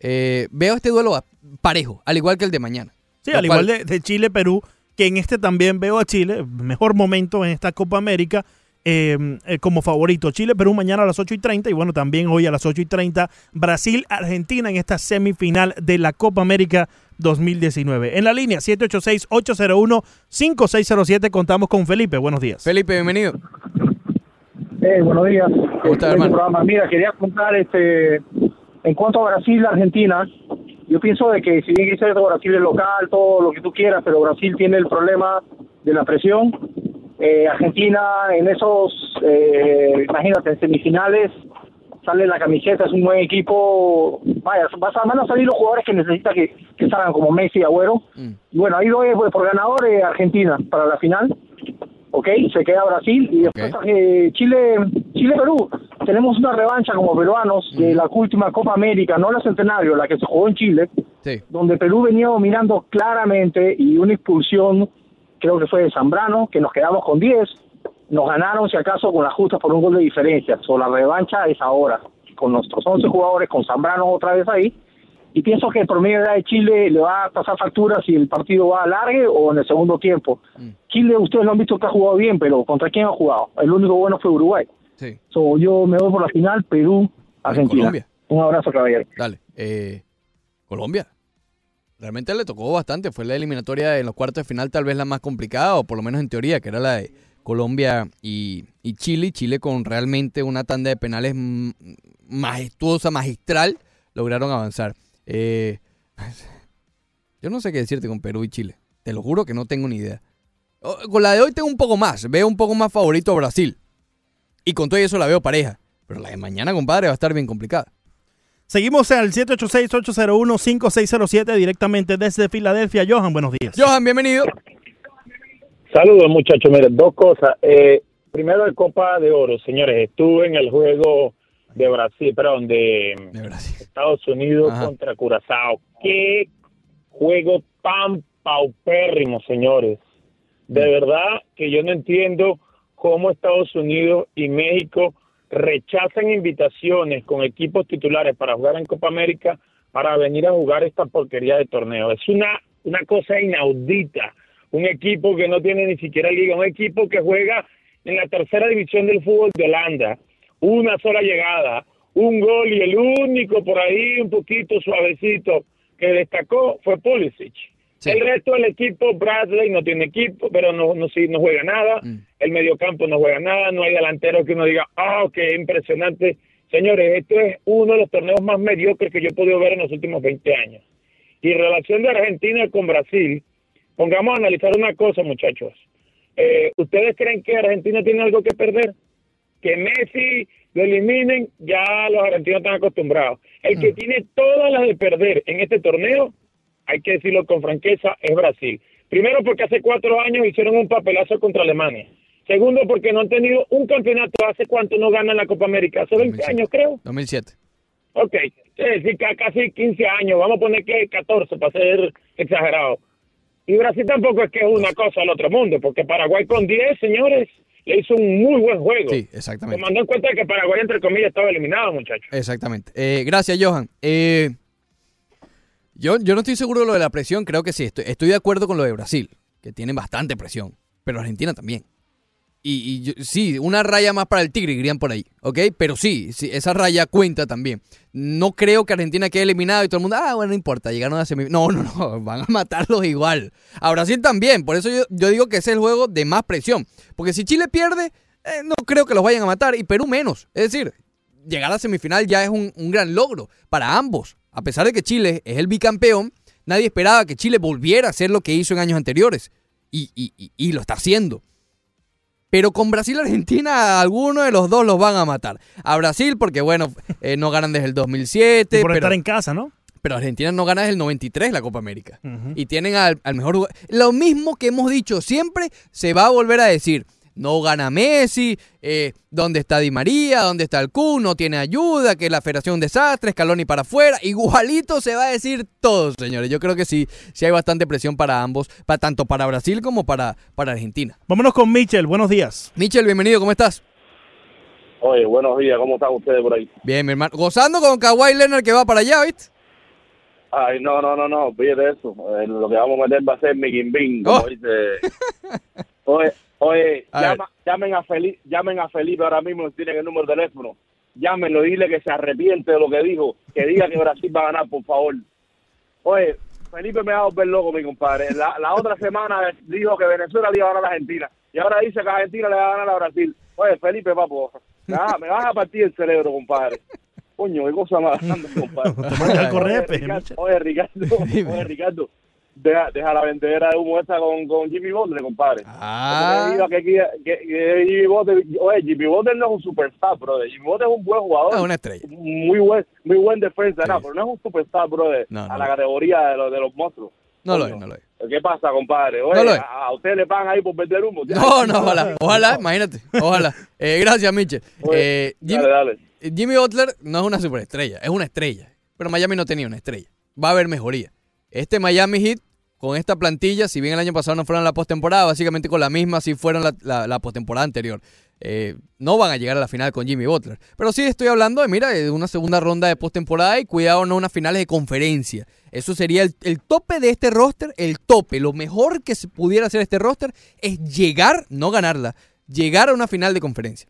eh, veo este duelo parejo, al igual que el de mañana. Sí, al cual- igual de, de Chile, Perú que en este también veo a Chile, mejor momento en esta Copa América, eh, eh, como favorito. Chile, Perú mañana a las 8 y 30 y bueno, también hoy a las 8 y 30 Brasil, Argentina en esta semifinal de la Copa América 2019. En la línea 786-801-5607 contamos con Felipe. Buenos días. Felipe, bienvenido. Eh, buenos días. ¿Cómo estás, Eh, hermano? programa. Mira, quería contar este, en cuanto a Brasil, Argentina. Yo pienso de que si bien dice Brasil es local, todo lo que tú quieras, pero Brasil tiene el problema de la presión. Eh, Argentina en esos, eh, imagínate, en semifinales sale la camiseta, es un buen equipo. Vaya, van a salir los jugadores que necesita que, que salgan, como Messi y Agüero. Y bueno, ahí doy pues, por ganador eh, Argentina para la final. ¿ok? Se queda Brasil y después eh, Chile, Chile-Perú. Tenemos una revancha como peruanos de la última Copa América, no la Centenario, la que se jugó en Chile, Sí. donde Perú venía dominando claramente y una expulsión, creo que fue de Zambrano, que nos quedamos con 10. Nos ganaron, si acaso, con las justas por un gol de diferencia. So, la revancha es ahora, con nuestros 11 jugadores, con Zambrano otra vez ahí. Y pienso que el promedio de edad de Chile le va a pasar factura si el partido va a largue o en el segundo tiempo. Chile, ustedes lo han visto que ha jugado bien, pero ¿contra quién ha jugado? El único bueno fue Uruguay. Sí. So, yo me voy por la final, Perú, Argentina. Colombia. Un abrazo, caballero. Dale. Eh, Colombia. Realmente le tocó bastante. Fue la eliminatoria en los cuartos de final tal vez la más complicada, o por lo menos en teoría, que era la de Colombia y, y Chile. Chile con realmente una tanda de penales majestuosa, magistral, lograron avanzar. Eh, yo no sé qué decirte con Perú y Chile. Te lo juro que no tengo ni idea. Con la de hoy tengo un poco más. Veo un poco más favorito a Brasil. Y con todo eso la veo pareja. Pero la de mañana, compadre, va a estar bien complicada. Seguimos al 786-801-5607 directamente desde Filadelfia. Johan, buenos días. Johan, bienvenido. Saludos muchachos, miren, dos cosas. Eh, primero el Copa de Oro, señores, estuve en el juego de Brasil, perdón, de, Estados Unidos Ajá. contra Curazao. Qué juego tan paupérrimo, señores. De verdad que yo no entiendo cómo Estados Unidos y México rechazan invitaciones con equipos titulares para jugar en Copa América para venir a jugar esta porquería de torneo. Es una, una cosa inaudita. Un equipo que no tiene ni siquiera liga, un equipo que juega en la tercera división del fútbol de Holanda. Una sola llegada, un gol y el único por ahí un poquito suavecito que destacó fue Pulisic. El resto del equipo, Bradley no tiene equipo, pero no, no, sí, no juega nada. El mediocampo no juega nada. No hay delantero que uno diga, ah, qué impresionante. Señores, esto es uno de los torneos más mediocres que yo he podido ver en los últimos 20 años. Y relación de Argentina con Brasil, pongamos a analizar una cosa, muchachos. Eh, ¿Ustedes creen que Argentina tiene algo que perder? Que Messi lo eliminen, ya los argentinos están acostumbrados. El que tiene todas las de perder en este torneo, hay que decirlo con franqueza, es Brasil. Primero porque hace cuatro años hicieron un papelazo contra Alemania. Segundo porque no han tenido un campeonato. ¿Hace cuánto no ganan la Copa América? Hace 20 años, creo. 2007. Ok, es decir, ca- casi 15 años, vamos a poner que 14 para ser exagerado. Y Brasil tampoco es que es una cosa al otro mundo, porque Paraguay con 10, señores, le hizo un muy buen juego. Sí, exactamente. Tomando en cuenta que Paraguay, entre comillas, estaba eliminado, muchachos. Exactamente. Eh, gracias, Johan. Eh, yo, yo no estoy seguro de lo de la presión. Creo que sí. Estoy, estoy de acuerdo con lo de Brasil, que tienen bastante presión. Pero Argentina también. Y, sí, una raya más para el Tigre, dirían por ahí. ¿Ok? Pero sí, sí, esa raya cuenta también. No creo que Argentina quede eliminado y todo el mundo, ah, bueno, no importa, llegaron a semifinal. No, no, no, van a matarlos igual. A Brasil también. Por eso yo, digo que es el juego de más presión. Porque si Chile pierde, eh, no creo que los vayan a matar. Y Perú menos. Es decir, llegar a semifinal ya es un, gran logro para ambos. A pesar de que Chile es el bicampeón, nadie esperaba que Chile volviera a hacer lo que hizo en años anteriores. Y- y- y lo está haciendo. Pero con Brasil y Argentina, alguno de los dos los van a matar. A Brasil, porque bueno, eh, no ganan desde el 2007. Y por pero, estar en casa, ¿no? pero Argentina no gana desde el 93 la Copa América. Y tienen al, al mejor jugador. Lo mismo que hemos dicho siempre, se va a volver a decir. No gana Messi, eh, ¿dónde está Di María? ¿Dónde está el Kun? No tiene ayuda, que la federación un desastre, Scaloni para afuera. Igualito se va a decir todo, señores. Yo creo que sí, sí hay bastante presión para ambos, para, tanto para Brasil como para, para Argentina. Vámonos con Michel, buenos días. Michel, bienvenido, ¿cómo estás? Oye, buenos días, ¿cómo están ustedes por ahí? Bien, mi hermano. Gozando con Kawhi Leonard que va para allá, ¿viste? Ay, no, no, no, no, olvídate eso. Eh, lo que vamos a meter va a ser mi Bing, como Oh. dice. Oye, oye, A ver. llama- llamen, a Felipe, llamen a Felipe ahora mismo, tienen el número de teléfono. Llámenlo, dile que se arrepiente de lo que dijo, que diga que Brasil va a ganar, por favor. Oye, Felipe me va a volver loco, mi compadre. La, la otra semana dijo que Venezuela le iba a ganar a Argentina. Y ahora dice que Argentina le va a ganar a Brasil. Oye, Felipe, papo, vas, me vas a partir el cerebro, compadre. Coño, qué cosa más grande, compadre. Correpe, Oye, Ricardo, oye, Ricardo, oye, Ricardo, deja, deja la vendedera de humo esa con, con Jimmy Butler, compadre. Ah. Que, que, que- Jimmy Butler, oye, Jimmy Butler no es un superstar, brother. Jimmy Butler es un buen jugador. Es una estrella. Muy buen, muy buen defensa, no, pero no es un superstar, brother, No, a la categoría de los, de los monstruos. No lo es, no lo es. ¿Qué pasa, compadre? Oye, No lo es. a, a usted le pagan ahí por vender humo. No, no, ojalá, ojalá, imagínate, ojalá. Eh, gracias, Mitchell. Eh, Jimmy, Dale, dale. Jimmy Butler no es una superestrella, es una estrella. Pero Miami no tenía una estrella. Va a haber mejoría. Este Miami Heat, con esta plantilla, si bien el año pasado no fueron la postemporada, básicamente con la misma, si fueron la, la, la postemporada anterior. Eh, no van a llegar a la final con Jimmy Butler. Pero sí estoy hablando de, mira, de una segunda ronda de postemporada y cuidado, no unas finales de conferencia. Eso sería el, el tope de este roster, el tope. Lo mejor que se pudiera hacer este roster es llegar, no ganarla, llegar a una final de conferencia.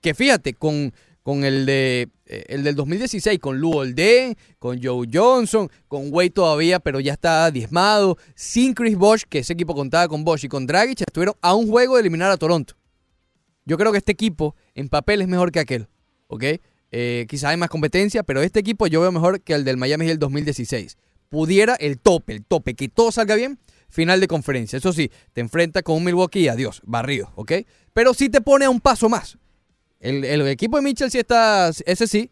Que fíjate, con, con el de eh, el del 2016, con Lou Olden, con Joe Johnson, con Wade todavía, pero ya está diezmado, sin Chris Bosh, que ese equipo contaba con Bosh y con Dragic, estuvieron a un juego de eliminar a Toronto. Yo creo que este equipo en papel es mejor que aquel, ¿ok? Eh, quizás hay más competencia, pero este equipo yo veo mejor que el del Miami del 2016. Pudiera el tope, el tope, que todo salga bien, final de conferencia. Eso sí, te enfrenta con un Milwaukee adiós, barrido, ¿ok? Pero sí te pone a un paso más. El, el equipo de Mitchell sí está, ese sí.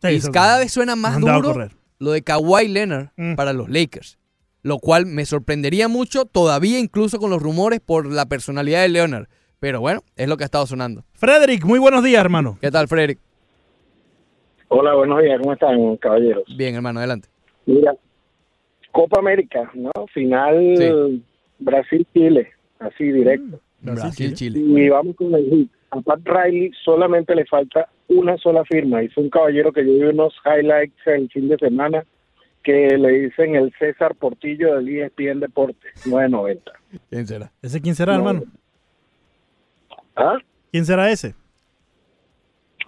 Sí, y cada vez suena más duro lo de Kawhi Leonard para los Lakers. Lo cual me sorprendería mucho, todavía incluso con los rumores por la personalidad de Leonard. Pero bueno, es lo que ha estado sonando. Frederick, muy buenos días, hermano. ¿Qué tal, Frederick? Hola, buenos días, ¿cómo están, caballeros? Bien, hermano, adelante. Mira, Copa América, ¿no? Final Brasil-Chile, así directo. Brasil, Chile. Y vamos con el Heat. A Pat Riley solamente le falta una sola firma. Hizo un caballero que yo vi unos highlights el fin de semana que le dicen el César Portillo del ESPN Deportes, 990. ¿Quién será? ¿Ese quién será, No. hermano? ¿Ah? ¿Quién será ese?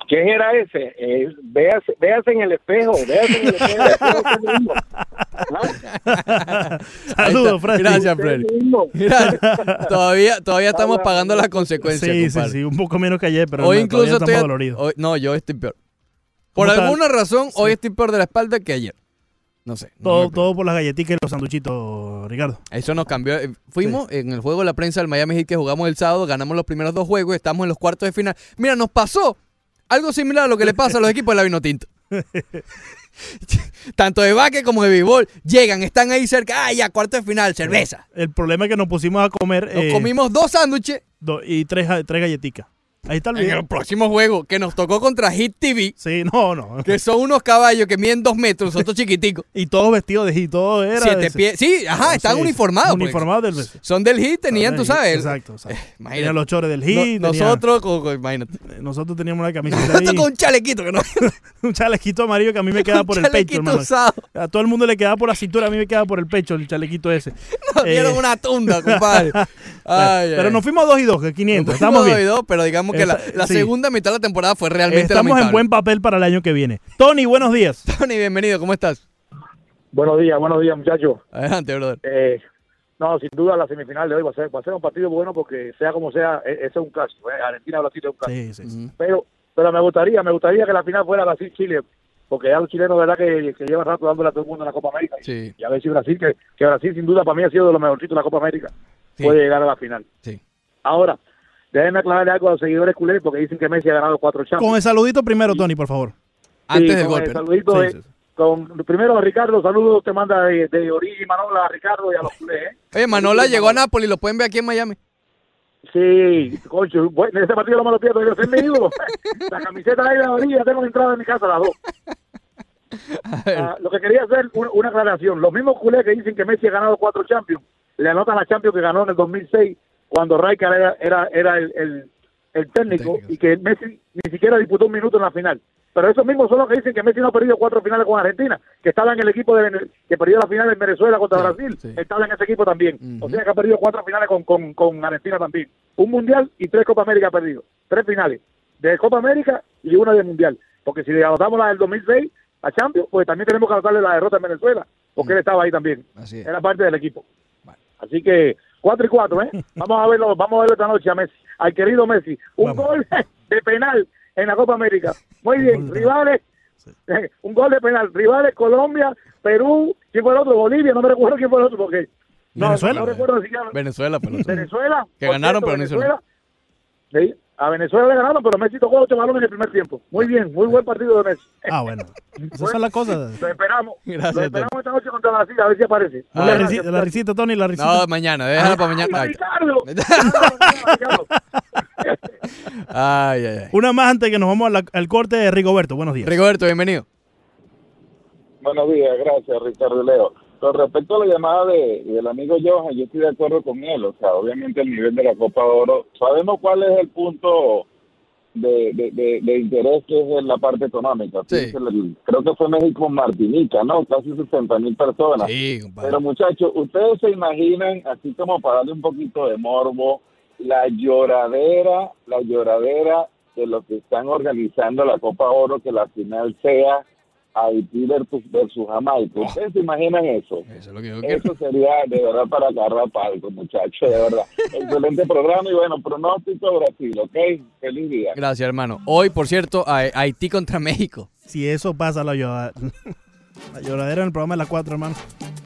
¿Quién era ese? Eh, véase, véase en el espejo, véase en el espejo. Saludos, Freddy. Gracias, Freddy. Gracias. todavía, todavía estamos pagando las consecuencias, Sí, sí, compadre. sí, un poco menos que ayer, pero hoy no, incluso estoy... estamos doloridos. hoy- no, yo estoy peor. Por alguna razón, hoy estoy peor de la espalda que ayer. No sé. Todo, todo por las galletitas y los sanduchitos, Ricardo. Eso nos cambió. Eh, Fuimos en el juego de la prensa del Miami Heat que jugamos el sábado, ganamos los primeros dos juegos, estamos en los cuartos de final. Mira, nos pasó algo similar a lo que le pasa a los equipos de la Vino Tinto. Tanto de básquet como de béisbol. Llegan, están ahí cerca. ¡Ah, ya! Cuarto de final, cerveza. El problema es que nos pusimos a comer. Nos eh, comimos dos sándwiches do- y tres, tres galletitas. Ahí está el en video. el próximo juego que nos tocó contra Hit TV. Sí, no, no. Que son unos caballos que miden dos metros, nosotros chiquiticos. Y todos vestidos de hit, todo era. Siete pies. Sí, ajá, están Sí, uniformados. porque Uniformados del Son del Hit, tenían, tú sabes. Exacto, exacto. Imagínate. Tenían los chores del No- hit. tenía- nosotros, imagínate. nosotros teníamos una camiseta. Nosotros con un chalequito que no. un chalequito amarillo que a mí me queda por el pecho, chalequito hermano. usado. A todo el mundo le queda por la cintura, a mí me queda por el pecho el chalequito ese. Nos Eh, dieron una tunda, compadre. Ay, pero ay. nos fuimos dos y dos, que 500. Nos Estamos bien. dos y dos, pero digamos que la, Esta- la sí. segunda mitad de la temporada fue realmente Estamos en buen papel para el año que viene. Tony, buenos días. Tony, bienvenido, ¿cómo estás? Buenos días, buenos días, muchachos. Adelante, brother. Eh, no, sin duda la semifinal de hoy va a ser, va a ser un partido bueno porque sea como sea, e- ese es un clásico. ¿eh? Argentina-Brasil es un clásico. Sí, sí, sí. Pero, pero me gustaría, me gustaría que la final fuera Brasil-Chile, porque ya los chilenos, verdad, que, que llevan rato dándole a todo el mundo en la Copa América. Sí. Y a ver si Brasil, que, que Brasil sin duda para mí ha sido de los mejorcitos de la Copa América, Sí. puede llegar a la final. Sí. Ahora, déjenme aclararle algo a los seguidores culés porque dicen que Messi ha ganado cuatro Champions. Con el saludito primero, Tony, por favor. Antes Sí, del con golpe. saludito Sí, sí, con, primero a Ricardo, saludos te manda de, de Origi y Manola a Ricardo y a los culés. ¿eh? Oye, Manola llegó a Nápoles, lo pueden ver aquí en Miami. Sí, cocho, bueno, ese partido no me lo pierdo, yo soy mi ídolo. La camiseta ahí de la orilla, tengo entrada en mi casa las dos. Ah, lo que quería hacer, un- una aclaración. Los mismos culés que dicen que Messi ha ganado cuatro Champions, le anotan la Champions que ganó en el 2006, cuando Rijkaard era, era, era el, el, el técnico, y que Messi ni siquiera disputó un minuto en la final. Pero esos mismos son los que dicen que Messi no ha perdido cuatro finales con Argentina, que estaba en el equipo de que perdió la final en Venezuela contra Brasil, estaba en ese equipo también. O sea que ha perdido cuatro finales con, con, con Argentina también. Un mundial y tres Copa América ha perdido. Tres finales. De Copa América y una de mundial. Porque si le anotamos la del 2006 a Champions, pues también tenemos que anotarle la derrota en Venezuela, porque él estaba ahí también. Así es. Era parte del equipo. Así que cuatro y cuatro, ¿eh? Vamos a verlo, vamos a verlo esta noche a Messi, al querido Messi. Un gol de penal en la Copa América. Muy bien, rivales, un gol de penal, rivales Colombia, Perú, ¿quién fue el otro? Bolivia, no me recuerdo quién fue el otro porque no, Venezuela. no recuerdo si siquiera- Venezuela, pelota. Venezuela. Que ganaron, cierto, pero no hicieron Venezuela. Sí, a Venezuela le ganaron, pero Messi tocó ocho balones en el primer tiempo. Muy bien, muy buen partido de Messi. Ah, bueno. Esas son las cosas. Lo esperamos. Gracias, lo esperamos esta noche contra Brasil, a ver si aparece. La, Muchas risita, la risita, Tony, la risita. No, mañana, déjala para mañana. Ay, Ay, Ricardo. ay, ay. Una más antes que nos vamos la- al corte de Rigoberto. Buenos días. Rigoberto, bienvenido. Buenos días, gracias Ricardo y Leo. Con respecto a la llamada de, del amigo Johan, yo estoy de acuerdo con él. O sea, obviamente el nivel de la Copa de Oro, sabemos cuál es el punto de, de, de- de interés que es en la parte económica. El- creo que fue México Martinica, ¿no? Casi 60 mil personas. Sí. Pero muchachos, ustedes se imaginan, así como para darle un poquito de morbo, la lloradera, la lloradera de los que están organizando la Copa Oro, que la final sea Haití versus, versus Jamaica. ¿Ustedes se imaginan eso? Eso, sería de verdad para agarrar palco, muchachos, de verdad. Excelente programa y bueno, pronóstico Brasil, ¿ok? Feliz día. Gracias, hermano. Hoy, por cierto, Haití contra México. Si eso pasa, la lloradera. La lloradera en el programa de las cuatro, hermano.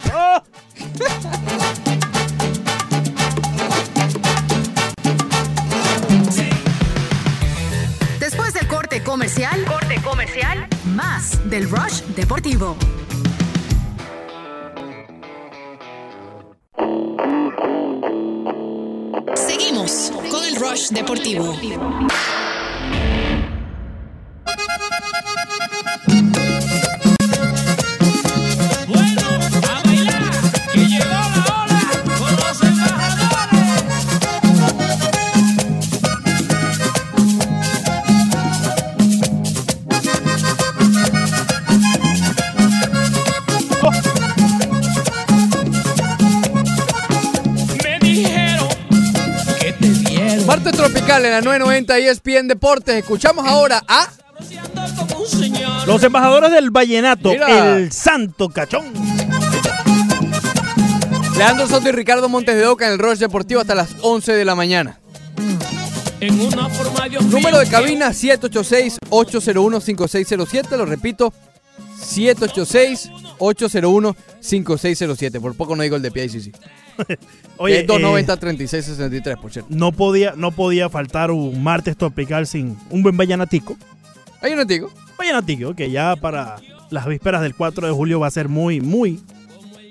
Después del corte comercial, corte comercial, más del Rush Deportivo. Seguimos con el Rush Deportivo. Tropical en la 990 ESPN Deportes. Escuchamos ahora a Los embajadores del Vallenato, Mira. el Santo Cachón. Leandro Soto y Ricardo Montes de Oca en el Rush Deportivo hasta las 11 de la mañana. En una forma Dios Número de cabina 786-801-5607. Lo repito, 786-801-5607. Por poco no digo el de PICC. Oye, es 290-3663, por cierto. No podía, no podía faltar un martes tropical sin un buen vallenatico. Vallenatico. Vallenatico, que ya para las vísperas del 4 de julio va a ser muy, muy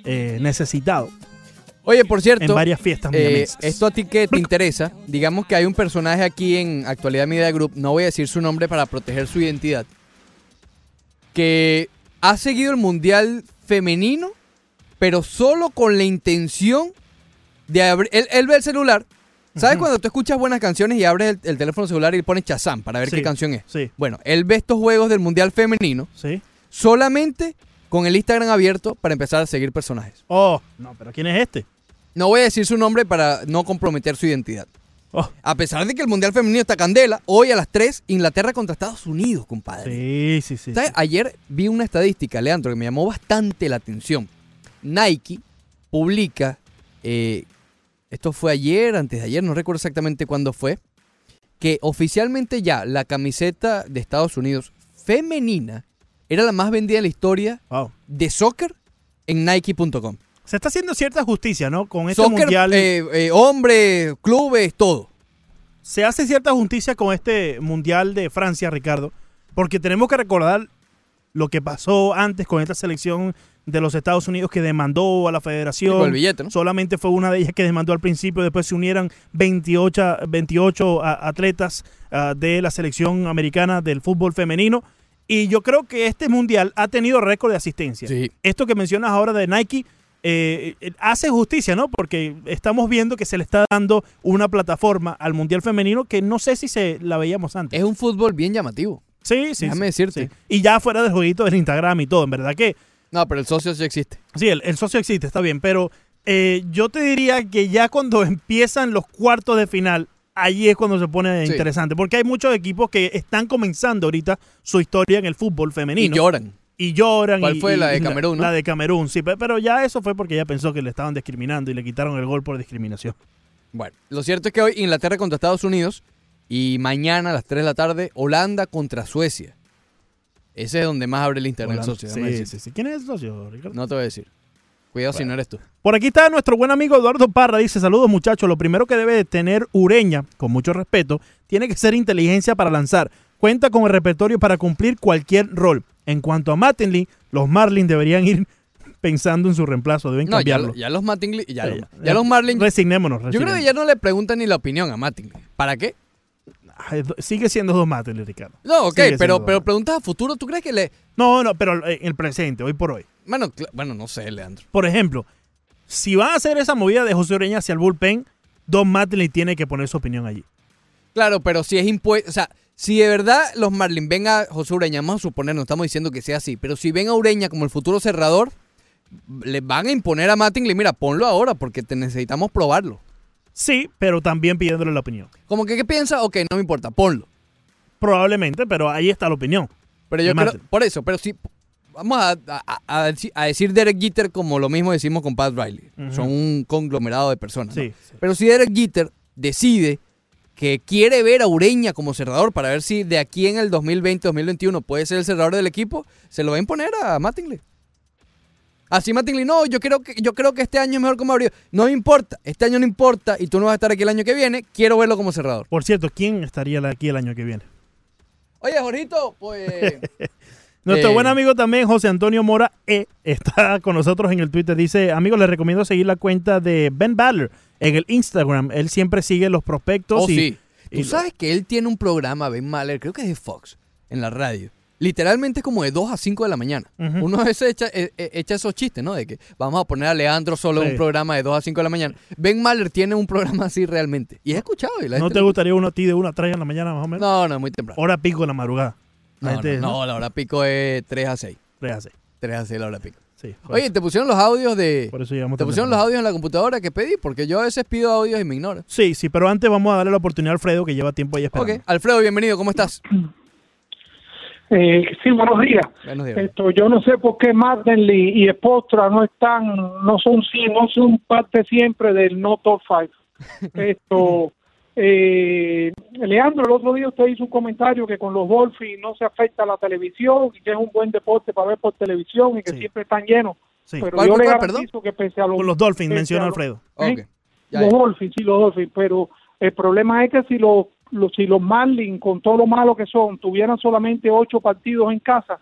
eh, necesitado. Oye, por cierto, En varias fiestas eh, esto a ti que te interesa, digamos que hay un personaje aquí en Actualidad Media Group, no voy a decir su nombre para proteger su identidad, que ha seguido el Mundial femenino, pero solo con la intención de abrir, él, él ve el celular, ¿sabes cuando tú escuchas buenas canciones y abres el, el teléfono celular y pones Chazam para ver Sí, qué canción es? sí. Bueno, él ve estos juegos del Mundial femenino Sí. solamente con el Instagram abierto para empezar a seguir personajes. Oh, no, pero ¿quién es este? No voy a decir su nombre para no comprometer su identidad. Oh. A pesar de que el Mundial Femenino está candela, hoy a las 3, Inglaterra contra Estados Unidos, compadre. Sí, sí, sí. ¿Sabes? Ayer vi una estadística, Leandro, que me llamó bastante la atención. Nike publica, eh, esto fue ayer, antes de ayer, no recuerdo exactamente cuándo fue, que oficialmente ya la camiseta de Estados Unidos femenina era la más vendida en la historia Wow. de soccer en Nike.com. Se está haciendo cierta justicia, ¿no? Con este Soccer, mundial. eh, eh, hombres, clubes, todo. Se hace cierta justicia con este mundial de Francia, Ricardo, porque tenemos que recordar lo que pasó antes con esta selección de los Estados Unidos que demandó a la Sí, con federación. el billete, ¿no? Solamente fue una de ellas que demandó al principio, después se unieron 28, 28 a- atletas ah, de la selección americana del fútbol femenino. Y yo creo que este mundial ha tenido récord de asistencia. Esto que mencionas ahora de Nike eh, eh, hace justicia, ¿no? Porque estamos viendo que se le está dando una plataforma al mundial femenino que no sé si se la veíamos antes. Es un fútbol bien llamativo. Sí, sí. Déjame sí, decirte. sí. Y ya fuera del jueguito del Instagram y todo, en verdad que No, pero el socio sí existe. Sí, el, el socio existe, está bien, pero eh, yo te diría que ya cuando empiezan los cuartos de final, allí es cuando se pone Sí. interesante, porque hay muchos equipos que están comenzando ahorita su historia en el fútbol femenino. Y lloran. Y lloran. ¿Cuál y- fue? La de Camerún, ¿no? La de Camerún, sí, pe- pero ya eso fue porque ella pensó que le estaban discriminando y le quitaron el gol por discriminación. Bueno, lo cierto es que hoy Inglaterra contra Estados Unidos y mañana a las 3 de la tarde Holanda contra Suecia. Ese es donde más abre el internet, Holanda. socio. Sí, déjame sí, decirte. sí. ¿Quién es el socio, Ricardo? No te voy a decir. Cuidado si no eres tú. Por aquí está nuestro buen amigo Eduardo Parra. Dice, saludos muchachos. Lo primero que debe de tener Ureña, con mucho respeto, tiene que ser inteligencia para lanzar. Cuenta con el repertorio para cumplir cualquier rol. En cuanto a Mattingly, los Marlins deberían ir pensando en su reemplazo. Deben No, cambiarlo. lo- ya los Mattingly, ya, Sí, ya. ya los Marlins. Resignémonos. Yo creo que ya no le preguntan ni la opinión a Mattingly. ¿Para qué? Sigue siendo dos Mattingly, Ricardo. No, ok, Sigue pero, pero preguntas a futuro, ¿tú crees que le...? No, no, pero en el presente, hoy por hoy. Bueno, bueno, no sé, Leandro. Por ejemplo, si van a hacer esa movida de José Ureña hacia el bullpen, Don Mattingly tiene que poner su opinión allí. Claro, pero si es impuesto, o sea, si de verdad los Marlins ven a José Ureña, vamos a suponer, no estamos diciendo que sea así, pero si ven a Ureña como el futuro cerrador, le van a imponer a Mattingly, mira, ponlo ahora porque te necesitamos probarlo. Sí, pero también pidiéndole la opinión. Como que, ¿qué piensa? Ok, no me importa, ponlo. Probablemente, pero ahí está la opinión. Pero yo creo, por eso, pero sí, vamos a, a- a- a decir Derek Jeter como lo mismo decimos con Pat Riley. Son un conglomerado de personas. ¿no? Sí, Pero si Derek Jeter decide que quiere ver a Ureña como cerrador para ver si de aquí en el 2020-2021 puede ser el cerrador del equipo, se lo va a imponer a Mattingly. Así Mattingly, no, yo creo que yo creo que este año es mejor como abrió. No me importa, este año no importa y tú no vas a estar aquí el año que viene, quiero verlo como cerrador. Por cierto, ¿quién estaría aquí el año que viene? Oye, Jorgito, pues Nuestro Eh. buen amigo también, José Antonio Mora E, está con nosotros en el Twitter. Dice, amigos, les recomiendo seguir la cuenta de Ben Baller en el Instagram. Él siempre sigue los prospectos. Oh, y, sí. y Tú sabes que él tiene un programa, Ben Mahler, creo que es de Fox, en la radio. Literalmente es como de 2 a 5 de la mañana. Uno a veces echa, eh, eh, echa esos chistes, ¿no? De que vamos a poner a Leandro solo en Sí. un programa de 2 a 5 de la mañana. Ben Mahler tiene un programa así realmente. Y es escuchado. Y la ¿No te gustaría uno a ti de una a tres en la mañana más o menos? No, no, muy temprano. Hora pico de la madrugada. No, gente- no, no, la hora pico es 3 a 6. Tres a seis. 3 a 6 la hora pico. Sí, Oye, eso. ¿te pusieron los audios de... Por eso llegamos ¿Te pusieron los audios en la computadora que pedí? Porque yo a veces pido audios y me ignora. Sí, sí, pero antes vamos a darle la oportunidad a Alfredo que lleva tiempo ahí esperando. Ok, Alfredo, bienvenido, ¿cómo estás? Eh, sí, buenos días. Buenos días. Esto, yo no sé por qué Martinley y Espostra no están, no son sí, no son parte siempre del no top five. Esto, eh, Leandro, el otro día usted hizo un comentario que con los Dolphins no se afecta la televisión y que es un buen deporte para ver por televisión y que siempre están llenos. Sí. Pero ¿Cuál, yo le garantizo que pese a los, Con los Dolphins, los- Alfredo. Los Dolphins, sí, los Dolphins, pero el problema es que si los, los si los Marlins, con todo lo malo que son, tuvieran solamente ocho partidos en casa,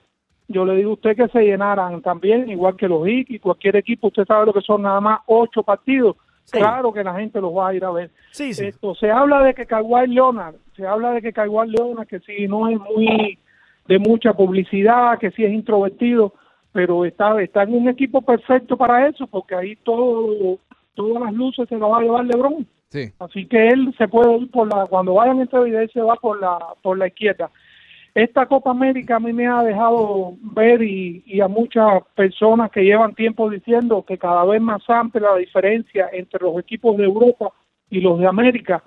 yo le digo a usted que se llenaran también, igual que los Heat y cualquier equipo, usted sabe lo que son nada más ocho partidos, claro que la gente los va a ir a ver. Esto, se habla de que Kawhi Leonard, se habla de que Kawhi Leonard, que si no es muy de mucha publicidad, que si es introvertido, pero está, está en un equipo perfecto para eso, porque ahí todo, todas las luces se las va a llevar LeBron. Sí. Así que él se puede ir por la, cuando vayan este video, él se va por la, por la izquierda. Esta Copa América a mí me ha dejado ver y, y a muchas personas que llevan tiempo diciendo que cada vez más amplia la diferencia entre los equipos de Europa y los de América.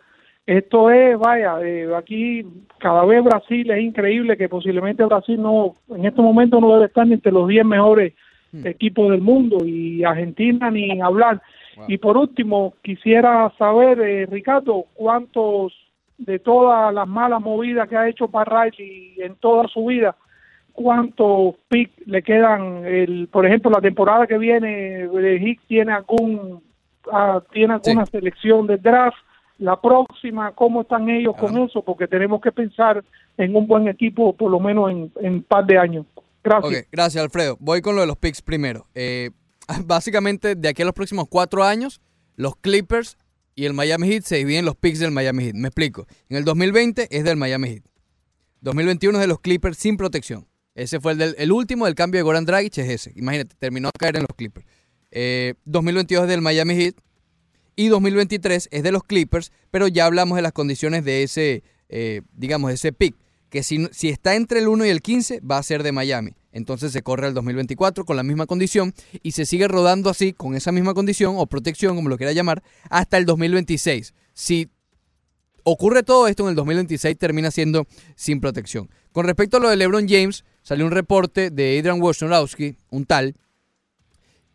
Esto es, vaya, eh, aquí cada vez Brasil es increíble que posiblemente Brasil no, en este momento no debe estar ni entre los 10 mejores equipos del mundo y Argentina ni hablar. Y por último, quisiera saber, eh, Ricardo, cuántos de todas las malas movidas que ha hecho Riley en toda su vida, cuántos picks le quedan, el, por ejemplo, la temporada que viene, Hicks tiene algún, ah, tiene alguna selección de draft, la próxima, ¿cómo están ellos con eso? Porque tenemos que pensar en un buen equipo por lo menos en un par de años. Gracias. Ok, gracias Alfredo. Voy con lo de los picks primero. Eh, básicamente, de aquí a los próximos cuatro años, los Clippers y el Miami Heat se dividen los picks del Miami Heat. Me explico. En el 2020 es del Miami Heat. 2021 es de los Clippers sin protección. Ese fue el, del, el último del cambio de Goran Dragic, es ese. Imagínate, terminó a caer en los Clippers. Eh, 2022 es del Miami Heat y 2023 es de los Clippers, pero ya hablamos de las condiciones de ese, eh, digamos, de ese pick. que si, si está entre el 1 y el 15 va a ser de Miami. Entonces se corre al 2024 con la misma condición y se sigue rodando así, con esa misma condición o protección, como lo quiera llamar, hasta el 2026. Si ocurre todo esto en el 2026, termina siendo sin protección. Con respecto a lo de LeBron James, salió un reporte de Adrian Wojnarowski, un tal,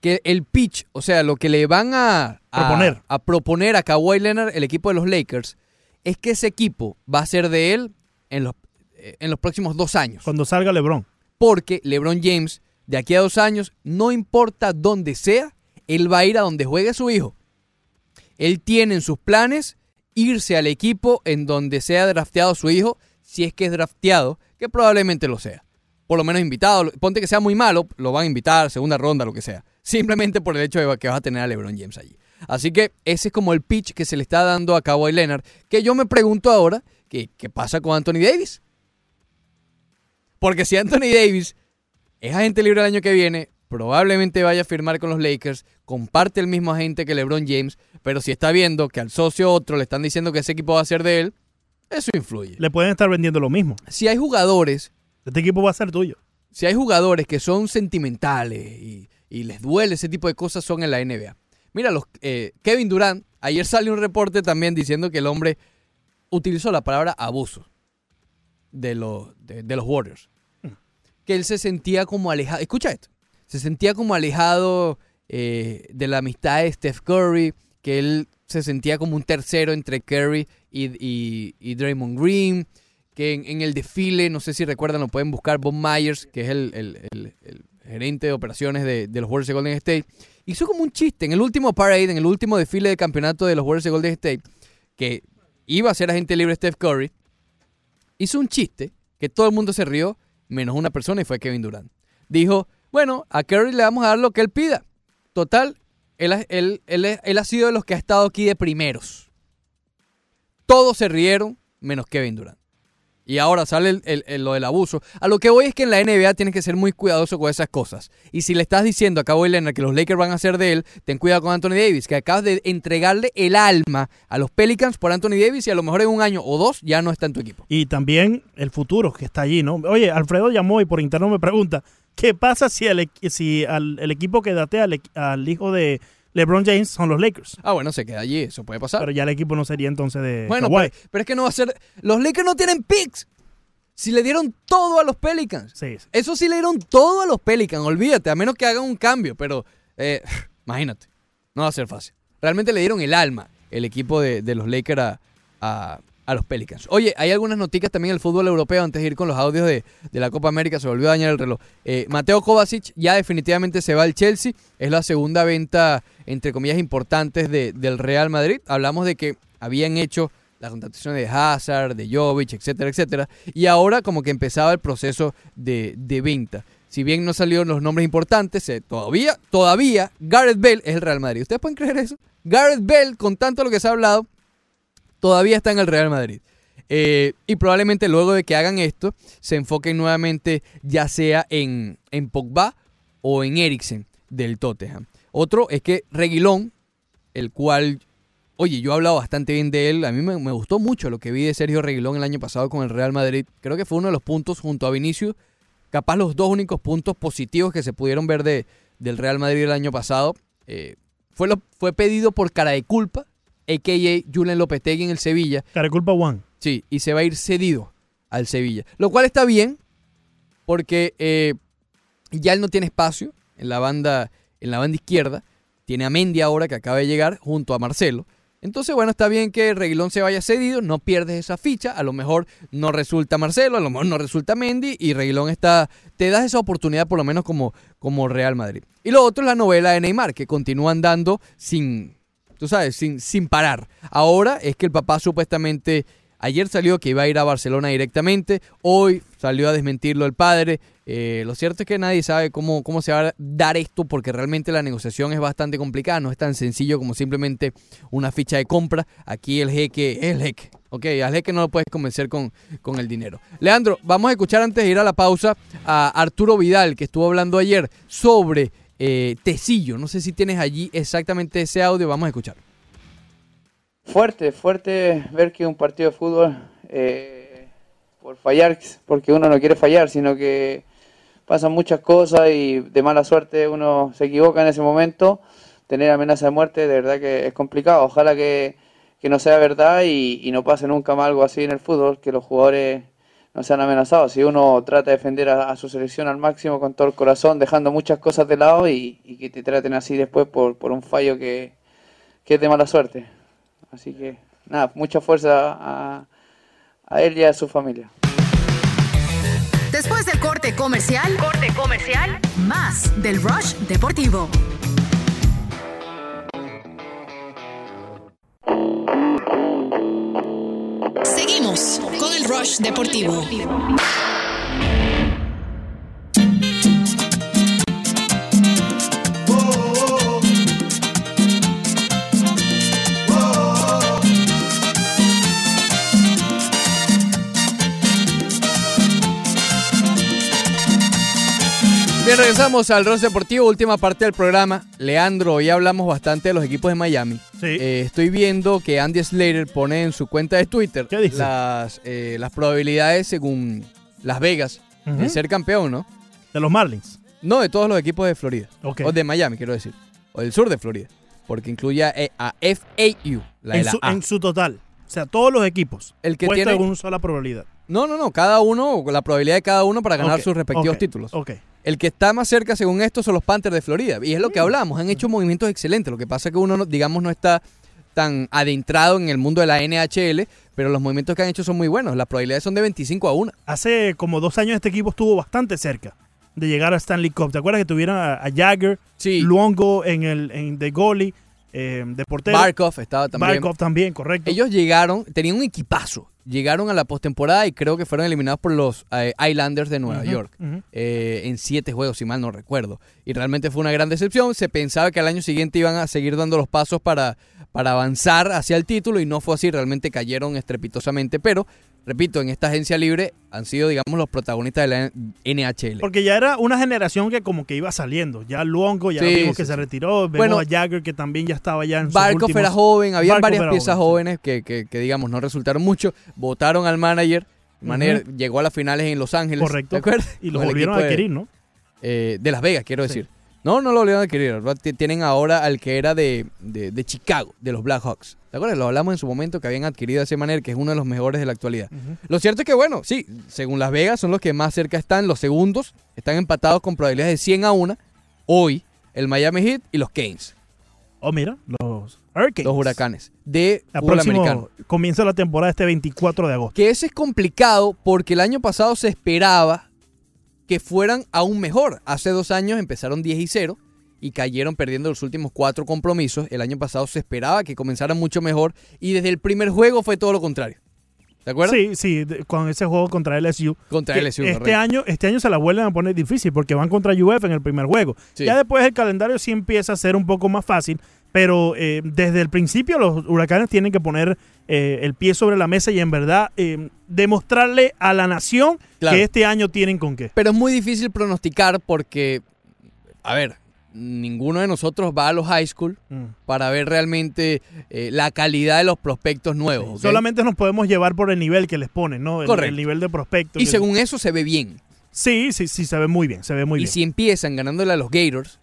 que el pitch, o sea, lo que le van a, a Proponer. a proponer a Kawhi Leonard, el equipo de los Lakers, es que ese equipo va a ser de él en los, eh, en los próximos dos años. Cuando salga LeBron. Porque LeBron James, de aquí a dos años, no importa dónde sea, él va a ir a donde juegue su hijo. Él tiene en sus planes irse al equipo en donde sea drafteado su hijo, si es que es drafteado, que probablemente lo sea. Por lo menos invitado. Ponte que sea muy malo, lo van a invitar, segunda ronda, lo que sea. Simplemente por el hecho de que vas a tener a LeBron James allí. Así que ese es como el pitch que se le está dando a Kawhi Leonard. Que yo me pregunto ahora, ¿qué, qué pasa con Anthony Davis? Porque si Anthony Davis es agente libre el año que viene, probablemente vaya a firmar con los Lakers, comparte el mismo agente que LeBron James, pero si está viendo que al socio otro le están diciendo que ese equipo va a ser de él, eso influye. Le pueden estar vendiendo lo mismo. Si hay jugadores, Este equipo va a ser tuyo. si hay jugadores que son sentimentales y, y les duele ese tipo de cosas, son en la NBA. Mira, los, eh, Kevin Durant, ayer salió un reporte también diciendo que el hombre utilizó la palabra abuso de, de, de los Warriors. Que él se sentía como alejado. Escucha esto. Se sentía como alejado eh, de la amistad de Steph Curry. Que él se sentía como un tercero entre Curry y, y, y Draymond Green. Que en, el desfile, no sé si recuerdan, lo pueden buscar, Bob Myers, que es el, el- el- el gerente de operaciones de, de los Warriors de Golden State, hizo como un chiste en el último parade, en el último desfile de campeonato de los Warriors de Golden State, que iba a ser agente libre Steph Curry, hizo un chiste que todo el mundo se rió, menos una persona y fue Kevin Durant. Dijo, bueno, a Curry le vamos a dar lo que él pida. Total, él, él- él él ha sido de los que ha estado aquí de primeros. Todos se rieron, menos Kevin Durant. Y ahora sale el- el- el- lo del abuso. A lo que voy es que en la NBA tienes que ser muy cuidadoso con esas cosas. Y si le estás diciendo a Kawhi Leonard que los Lakers van a ser de él, ten cuidado con Anthony Davis, que acabas de entregarle el alma a los Pelicans por Anthony Davis y a lo mejor en un año o dos ya no está en tu equipo. Y también el futuro que está allí, ¿no? Oye, Alfredo llamó y por interno me pregunta, ¿qué pasa si, el, si al- el equipo que datea al hijo de LeBron James son los Lakers? Ah, bueno, se queda allí, eso puede pasar. Pero ya el equipo no sería entonces de Bueno, Kawhi. pero, pero es que no va a ser. Los Lakers no tienen picks. Si le dieron todo a los Pelicans. Sí, sí. Eso sí le dieron todo a los Pelicans, olvídate, a menos que hagan un cambio, pero eh, imagínate, no va a ser fácil. Realmente le dieron el alma el equipo de, de los Lakers a, a- a los Pelicans. Oye, hay algunas noticias también en el fútbol europeo antes de ir con los audios de, de la Copa América, se volvió a dañar el reloj. Eh, Mateo Kovacic ya definitivamente se va al Chelsea, es la segunda venta, entre comillas, importantes de- del Real Madrid. Hablamos de que habían hecho las contrataciones de Hazard, de Jovic, etcétera, etcétera. Y ahora como que empezaba el proceso de, de venta. Si bien no salieron los nombres importantes, eh, todavía, todavía Gareth Bale es el Real Madrid. ¿Ustedes pueden creer eso? Gareth Bale, con tanto lo que se ha hablado, todavía está en el Real Madrid. Eh, y probablemente luego de que hagan esto, se enfoquen nuevamente ya sea en, en Pogba o en Eriksen del Tottenham. Otro es que Reguilón, el cual, oye, yo he hablado bastante bien de él, a mí me, gustó mucho lo que vi de Sergio Reguilón el año pasado con el Real Madrid. Creo que fue uno de los puntos junto a Vinicius, capaz los dos únicos puntos positivos que se pudieron ver de, del Real Madrid el año pasado. Eh, fue, lo, fue pedido por cara de culpa, a.k.a. Julen Lopetegui en el Sevilla. Cara de culpa One. Sí, y se va a ir cedido al Sevilla. Lo cual está bien, porque eh, ya él no tiene espacio en la banda, en la banda izquierda. Tiene a Mendy ahora que acaba de llegar junto a Marcelo. Entonces, bueno, está bien que Reguilón se vaya cedido, no pierdes esa ficha, a lo mejor no resulta Marcelo, a lo mejor no resulta Mendy y Reguilón está, te das esa oportunidad por lo menos como, como Real Madrid. Y lo otro es la novela de Neymar, que continúan dando sin, tú sabes, sin, sin parar. Ahora es que el papá supuestamente ayer salió que iba a ir a Barcelona directamente, hoy salió a desmentirlo el padre. Eh, lo cierto es que nadie sabe cómo, cómo se va a dar esto porque realmente la negociación es bastante complicada, no es tan sencillo como simplemente una ficha de compra. Aquí el jeque es el jeque. Ok, al jeque no lo puedes convencer con, con el dinero. Leandro, vamos a escuchar antes de ir a la pausa a Arturo Vidal, que estuvo hablando ayer sobre eh, Tecillo. No sé si tienes allí exactamente ese audio, vamos a escuchar. Fuerte, fuerte ver que un partido de fútbol eh, por fallar, porque uno no quiere fallar, sino que pasan muchas cosas y de mala suerte uno se equivoca en ese momento. Tener amenaza de muerte, de verdad que es complicado. Ojalá que, que no sea verdad y, y no pase nunca más algo así en el fútbol, que los jugadores no sean amenazados. Si uno trata de defender a, a su selección al máximo con todo el corazón, dejando muchas cosas de lado y, y que te traten así después por, por un fallo que, que es de mala suerte. Así que nada, mucha fuerza a, a él y a su familia. Después del corte comercial, corte comercial, más del Rush Deportivo. Con el Rush Deportivo. Bien, regresamos al Ross Deportivo, última parte del programa. Leandro, hoy hablamos bastante de los equipos de Miami. Eh, estoy viendo que Andy Slater pone en su cuenta de Twitter Las, eh, las probabilidades según Las Vegas de ser campeón, ¿no? De los Marlins. No, de todos los equipos de Florida. Ok. O de Miami, quiero decir. O del sur de Florida. Porque incluye a, eh, a FAU, la de En la su, A. en su total. O sea, todos los equipos. El que tiene- en una sola probabilidad. No, no, no. Cada uno, la probabilidad de cada uno para ganar sus respectivos títulos. ok. El que está más cerca, según esto, son los Panthers de Florida. Y es lo que hablamos. Han hecho movimientos excelentes. Lo que pasa es que uno, no- digamos, no está tan adentrado en el mundo de la NHL, pero los movimientos que han hecho son muy buenos. Las probabilidades son de 25 a 1. Hace como dos años este equipo estuvo bastante cerca de llegar a Stanley Cup. ¿Te acuerdas que tuvieron a, a Jagger, Luongo en el en de goalie, eh, de portero? Barkov estaba también. Barkov también, correcto. Ellos llegaron, tenían un equipazo. Llegaron a la postemporada y creo que fueron eliminados por los eh, Islanders de Nueva York eh, en siete juegos, si mal no recuerdo. Y realmente fue una gran decepción. Se pensaba que al año siguiente iban a seguir dando los pasos para, para avanzar hacia el título y no fue así. Realmente cayeron estrepitosamente. Pero, repito, en esta agencia libre han sido, digamos, los protagonistas de la NHL. Porque ya era una generación que como que iba saliendo. Ya Luongo ya Sí, vimos que sí, se retiró. Vemos Bueno, a Jagger que también ya estaba ya en Barkov últimos- era joven, había varias piezas jóvenes que, que- que, digamos, no resultaron mucho. Votaron al manager. Ujú. llegó a las finales en Los Ángeles. Correcto. ¿te acuerdas? Y lo Con el volvieron a de- adquirir, ¿no? eh, de Las Vegas, quiero decir. No, no lo volvieron a adquirir. Tienen ahora al que era de, de- de Chicago, de los Blackhawks. ¿Te acuerdas? Lo hablamos en su momento que habían adquirido a ese manera, que es uno de los mejores de la actualidad. Lo cierto es que, bueno, sí, según Las Vegas son los que más cerca están. Los segundos están empatados con probabilidades de 100 a 1. Hoy, el Miami Heat y los Canes. Oh, mira, los Hurricanes. Los huracanes de La fútbol próximo americano. comienza la temporada este 24 de agosto. Que ese es complicado porque el año pasado se esperaba que fueran aún mejor. Hace dos años empezaron 10 y 0 y cayeron perdiendo los últimos cuatro compromisos. El año pasado se esperaba que comenzaran mucho mejor y desde el primer juego fue todo lo contrario. ¿De acuerdo? Sí, sí, con ese juego contra LSU. Contra LSU, Este correcto. año, este año se la vuelven a poner difícil porque van contra UF en el primer juego. Sí. Ya después el calendario sí empieza a ser un poco más fácil, pero eh, desde el principio los huracanes tienen que poner eh, el pie sobre la mesa y en verdad eh, demostrarle a la nación Claro. que este año tienen con qué. Pero es muy difícil pronosticar porque, a ver, ninguno de nosotros va a los high school Mm. para ver realmente eh, la calidad de los prospectos nuevos. Solamente nos podemos llevar por el nivel que les ponen, ¿no? El, Correcto. el nivel de prospecto. Y según eso se ve bien. Sí, sí, sí, se ve muy bien, se ve muy y bien. si empiezan ganándole a los Gators,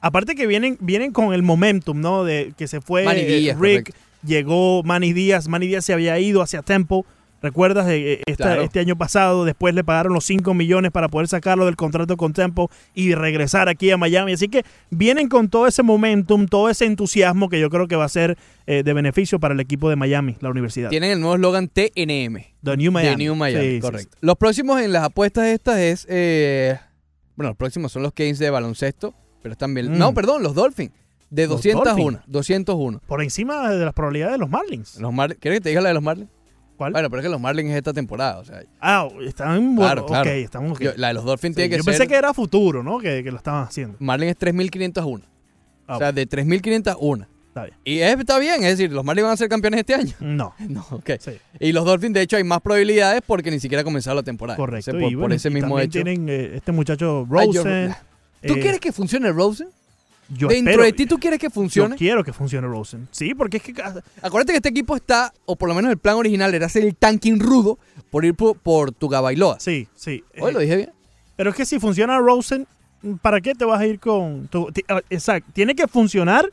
Aparte que vienen, vienen con el momentum, ¿no? De que se fue Manny eh, Rick, correcto. llegó Manny Díaz, Manny Díaz se había ido hacia Temple, ¿recuerdas? Eh, eh, esta- Claro. Este año pasado, después le pagaron los 5 millones para poder sacarlo del contrato con Temple y regresar aquí a Miami. Así que vienen con todo ese momentum, todo ese entusiasmo que yo creo que va a ser eh, de beneficio para el equipo de Miami, la universidad. tienen el nuevo eslogan TNM. The New Miami. The New Miami, Sí, sí, correcto. Los próximos en las apuestas estas es... eh, bueno, los próximos son los Kings de baloncesto, pero bien... Mm. No, perdón, los Dolphins. De Los 201. Dolphins. 201. Por encima de las probabilidades de los Marlins. Los Mar ¿Quieres que te diga la de los Marlins? ¿Cuál? Bueno, pero es que los Marlins es esta temporada, o sea... Ah, están Claro, ok, claro. estamos ok. Yo- la de los Dolphins Sí, tiene que yo ser... pensé que era futuro, ¿no? Que, que lo estaban haciendo. Marlins es 3.501. Ah, o sea, de 3.501. Está bien. Y es- está bien, es decir, los Marlins van a ser campeones este año. No. No, ok. Y los Dolphins, de hecho, hay más probabilidades porque ni siquiera ha comenzado la temporada. Correcto. O sea, por, y por bueno, ese y mismo también hecho. tienen eh, este muchacho Ay, yo- Rosen. ¿Tú eh, quieres que funcione Rosen? Yo Dentro espero- de ti, ¿tú quieres que funcione? Yo quiero que funcione Rosen. Sí, porque es que Acuérdate que este equipo está, o por lo menos el plan original era hacer el tanking rudo por ir por, por tu Bailoa. Sí, sí. Oye, lo dije bien. Pero es que si funciona Rosen, ¿para qué te vas a ir con tu, ah, Exacto. Tiene que funcionar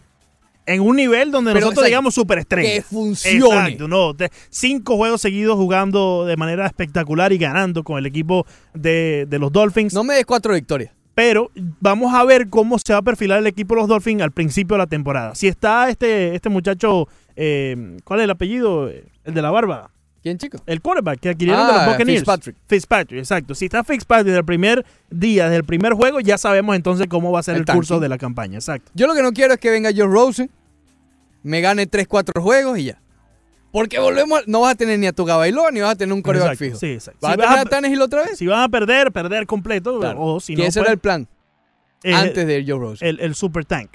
en un nivel donde Pero, nosotros exacto, digamos superestrella. que funcione. Exacto, no. de- cinco juegos seguidos jugando de manera espectacular y ganando con el equipo de, de los Dolphins. No me des cuatro victorias. Pero vamos a ver cómo se va a perfilar el equipo de los Dolphins al principio de la temporada. Si está este, este muchacho, eh, ¿cuál es el apellido? El de la barba. ¿Quién, chico? El quarterback que adquirieron de Ah, los Buccaneers. Fitzpatrick. Fitzpatrick, exacto. Si está Fitzpatrick desde el primer día, desde el primer juego, ya sabemos entonces cómo va a ser El el, curso de la campaña. Exacto. Yo lo que no quiero es que venga Joe Rosen, me gane 3, 4 juegos y ya. Porque volvemos, a- no vas a tener ni a tu Bailoa ni vas a tener un coreback Exacto, fijo. sí, exacto. ¿Vas Si a tener vas a Tannehill otra vez? Si van a perder, perder completo. Claro. O si no, ese pues, era el plan. eh, antes de Joe Rosen. El, el super tank.